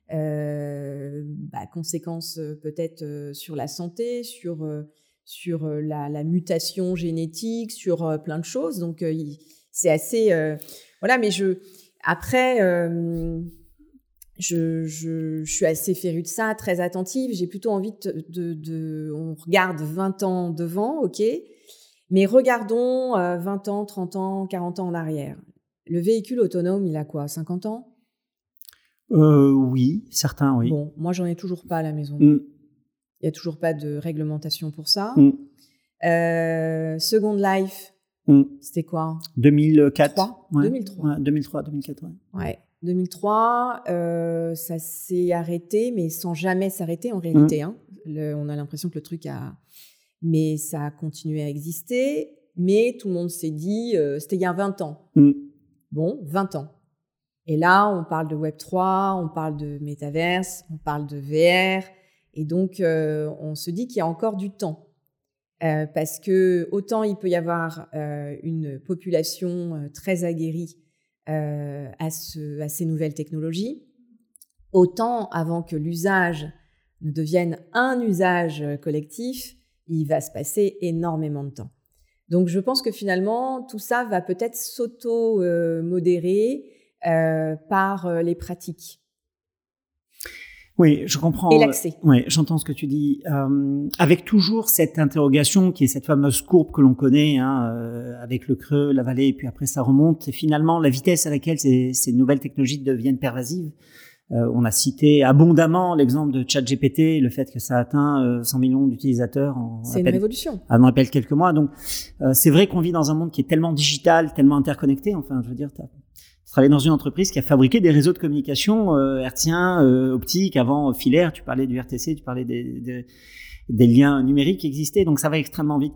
Bah, conséquences peut-être sur la santé, sur sur la, la, mutation génétique, sur plein de choses. Donc, c'est assez voilà, mais je après. Je, je, je, suis assez férue de ça, très attentive. J'ai plutôt envie de, de, On regarde 20 ans devant, ok, mais regardons 20 euh, ans, 30 ans, 40 ans en arrière. Le véhicule autonome, il a quoi? 50 ans? Euh, Oui, certains, oui. Bon, moi, j'en ai toujours pas à la maison. Mm. Il n'y a toujours pas de réglementation pour ça. Mm. Euh, Second Life, Mm. C'était quoi? 2004. 2003. 2003, 2004. Ouais. 2003, euh, ça s'est arrêté, mais sans jamais s'arrêter en réalité. Mm. Hein. on a l'impression que le truc a... Mais ça a continué à exister. Mais tout le monde s'est dit, euh, c'était il y a 20 ans. Mm. Bon, 20 ans. Et là, on parle de Web 3, on parle de métaverse, on parle de VR. Et donc, euh, on se dit qu'il y a encore du temps. Parce que autant il peut y avoir une population très aguerrie à, ces nouvelles technologies, autant avant que l'usage ne devienne un usage collectif, il va se passer énormément de temps. Donc je pense que finalement, tout ça va peut-être s'auto-modérer par les pratiques. Oui, je comprends. Et l'accès. Oui, j'entends ce que tu dis. Euh, avec toujours cette interrogation qui est cette fameuse courbe que l'on connaît, hein, euh, avec le creux, la vallée, et puis après ça remonte. Et finalement, la vitesse à laquelle ces, ces nouvelles technologies deviennent pervasives. Euh, on a cité abondamment l'exemple de ChatGPT, le fait que ça a atteint 100 euh, millions d'utilisateurs en c'est une révolution. À peine quelques mois. Donc, euh, c'est vrai qu'on vit dans un monde qui est tellement digital, tellement interconnecté. Enfin, je veux dire, travaillé dans une entreprise qui a fabriqué des réseaux de communication euh, hertziens, euh, optiques, avant euh, filaires. Tu parlais du RTC, tu parlais des, des, des, liens numériques qui existaient, donc ça va extrêmement vite.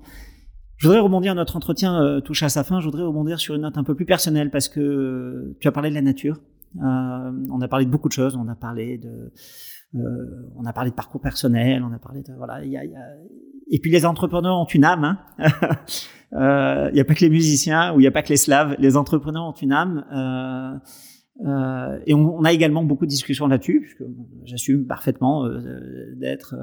Je voudrais rebondir, notre entretien euh, touche à sa fin, je voudrais rebondir sur une note un peu plus personnelle parce que tu as parlé de la nature. Euh, on a parlé de beaucoup de choses, on a parlé de, euh, on a parlé de parcours personnel, on a parlé de voilà, y a, y a... et puis les entrepreneurs ont une âme. Hein il euh, n'y a pas que les musiciens ou il n'y a pas que les slaves. Les entrepreneurs ont une âme. Euh, euh, et on, a également beaucoup de discussions là-dessus, puisque j'assume parfaitement euh, d'être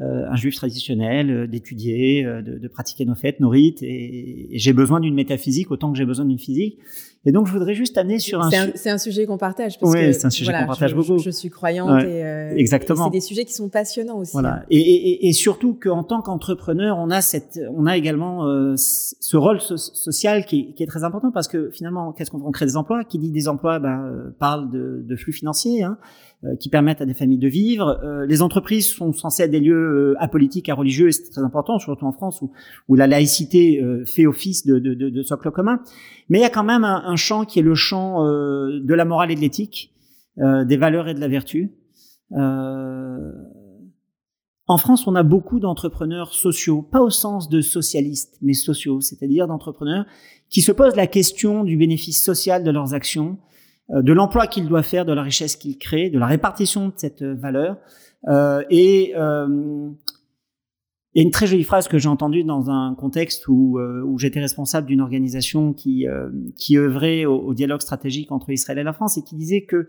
euh, un juif traditionnel, d'étudier, de, pratiquer nos fêtes, nos rites, et j'ai besoin d'une métaphysique autant que j'ai besoin d'une physique. Et donc, je voudrais juste amener sur un. C'est un, un, sujet qu'on partage. oui, c'est un sujet qu'on partage je, beaucoup. Je, je suis croyante ouais, et, euh, exactement. c'est des sujets qui sont passionnants aussi. Voilà. Et, et, et, surtout qu'en tant qu'entrepreneur, on a cette, on a également euh, ce rôle so social qui est, qui est, très important parce que finalement, qu'est-ce qu'on crée des emplois? Qui dit des emplois, ben, euh, parle de, de, flux financiers. Hein, euh, qui permettent à des familles de vivre. Euh, les entreprises sont censées être des lieux euh, apolitiques, religieux, et c'est très important, surtout en France où, où la laïcité euh, fait office de, de, de, de, socle commun. Mais il y a quand même un, un champ qui est le champ euh, de la morale et de l'éthique, des valeurs et de la vertu. En France, on a beaucoup d'entrepreneurs sociaux, pas au sens de socialistes, mais sociaux, c'est-à-dire d'entrepreneurs qui se posent la question du bénéfice social de leurs actions, de l'emploi qu'il doit faire, de la richesse qu'il crée, de la répartition de cette valeur. Euh, et euh, il y a une très jolie phrase que j'ai entendue dans un contexte où, euh, où j'étais responsable d'une organisation qui, euh, qui œuvrait au, dialogue stratégique entre Israël et la France et qui disait que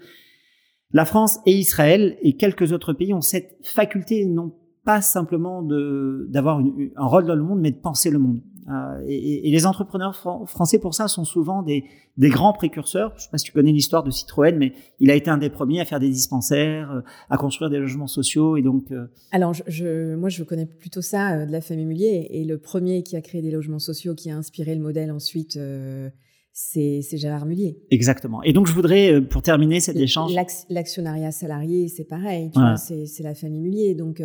la France et Israël et quelques autres pays ont cette faculté non pas simplement d'avoir un rôle dans le monde, mais de penser le monde. Euh, et, et, les entrepreneurs fr français pour ça sont souvent des, des grands précurseurs. Je ne sais pas si tu connais l'histoire de Citroën, mais il a été un des premiers à faire des dispensaires, euh, à construire des logements sociaux, et donc. Euh... Alors, je, je, moi, je connais plutôt ça euh, de la famille Mullier, et le premier qui a créé des logements sociaux, qui a inspiré le modèle ensuite. Euh, c'est Gérard Mullier. Exactement. Et donc, je voudrais, pour terminer cet échange. L'actionnariat salarié, c'est pareil. Voilà. c'est la famille Mullier. Donc,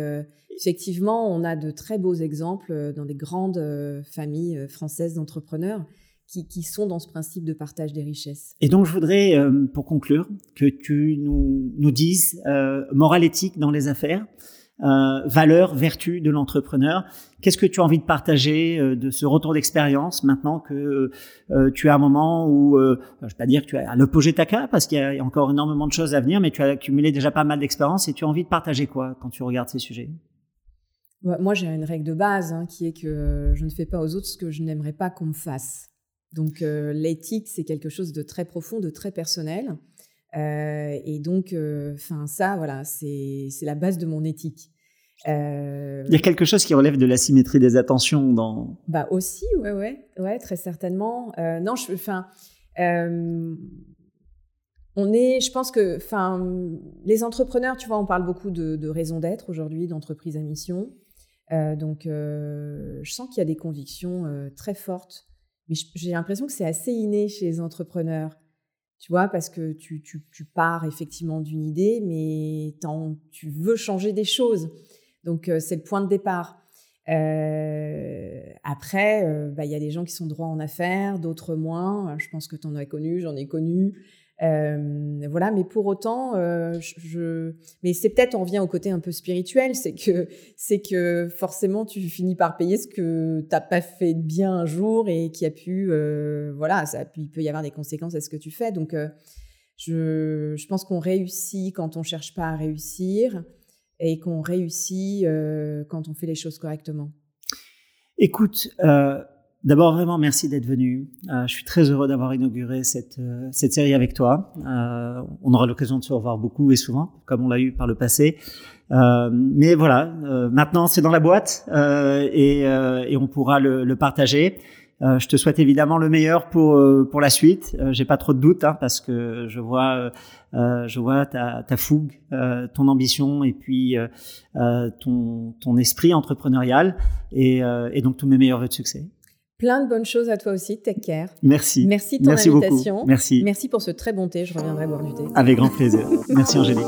effectivement, on a de très beaux exemples dans des grandes euh, familles françaises d'entrepreneurs qui, qui, sont dans ce principe de partage des richesses. Et donc, je voudrais, euh, pour conclure, que tu nous, nous dises euh, morale éthique dans les affaires, euh, valeur, vertu de l'entrepreneur. Qu'est-ce que tu as envie de partager euh, de ce retour d'expérience maintenant que euh, tu as un moment où, je ne vais pas dire que tu as l'opposé ta cas parce qu'il y a encore énormément de choses à venir, mais tu as accumulé déjà pas mal d'expérience et tu as envie de partager quoi quand tu regardes ces sujets? Moi, j'ai une règle de base hein, qui est que je ne fais pas aux autres ce que je n'aimerais pas qu'on me fasse. Donc euh, l'éthique, c'est quelque chose de très profond, de très personnel. Euh, et donc, enfin ça, voilà, c'est la base de mon éthique. Euh... Il y a quelque chose qui relève de la symétrie des attentions dans. Bah aussi, ouais, ouais, ouais, très certainement. Euh, non, je, enfin, on est, je pense que, enfin, les entrepreneurs, tu vois, on parle beaucoup de, de raison d'être aujourd'hui, d'entreprise à mission. Donc, je sens qu'il y a des convictions très fortes mais j'ai l'impression que c'est assez inné chez les entrepreneurs. Tu vois, parce que tu, tu, pars effectivement d'une idée, mais tu veux changer des choses. Donc, euh, c'est le point de départ. Euh, après, il euh, bah, y a des gens qui sont droits en affaires, d'autres moins. Je pense que tu en as connu, j'en ai connu. Euh, voilà, mais pour autant, euh, je, mais c'est peut-être on revient au côté un peu spirituel, c'est que c'est que forcément tu finis par payer ce que t'as pas fait de bien un jour et qui a pu, euh, voilà, ça, il peut y avoir des conséquences à ce que tu fais. Donc, je, je pense qu'on réussit quand on cherche pas à réussir et qu'on réussit quand on fait les choses correctement. Écoute. D'abord, vraiment, merci d'être venu. Euh, je suis très heureux d'avoir inauguré cette, euh, cette série avec toi. Euh, on aura l'occasion de se revoir beaucoup et souvent, comme on l'a eu par le passé. Euh, mais voilà, maintenant c'est dans la boîte et, et, on pourra le, le partager. je te souhaite évidemment le meilleur pour pour la suite. J'ai pas trop de doutes hein, parce que je vois je vois ta, ta fougue, ton ambition et puis ton ton esprit entrepreneurial et, et donc tous mes meilleurs vœux de succès. Plein de bonnes choses à toi aussi, Take Care. Merci. Merci de ton Merci invitation. Beaucoup. Merci. Merci pour ce très bon thé. Je reviendrai boire du thé. Avec grand plaisir. Merci Angélique.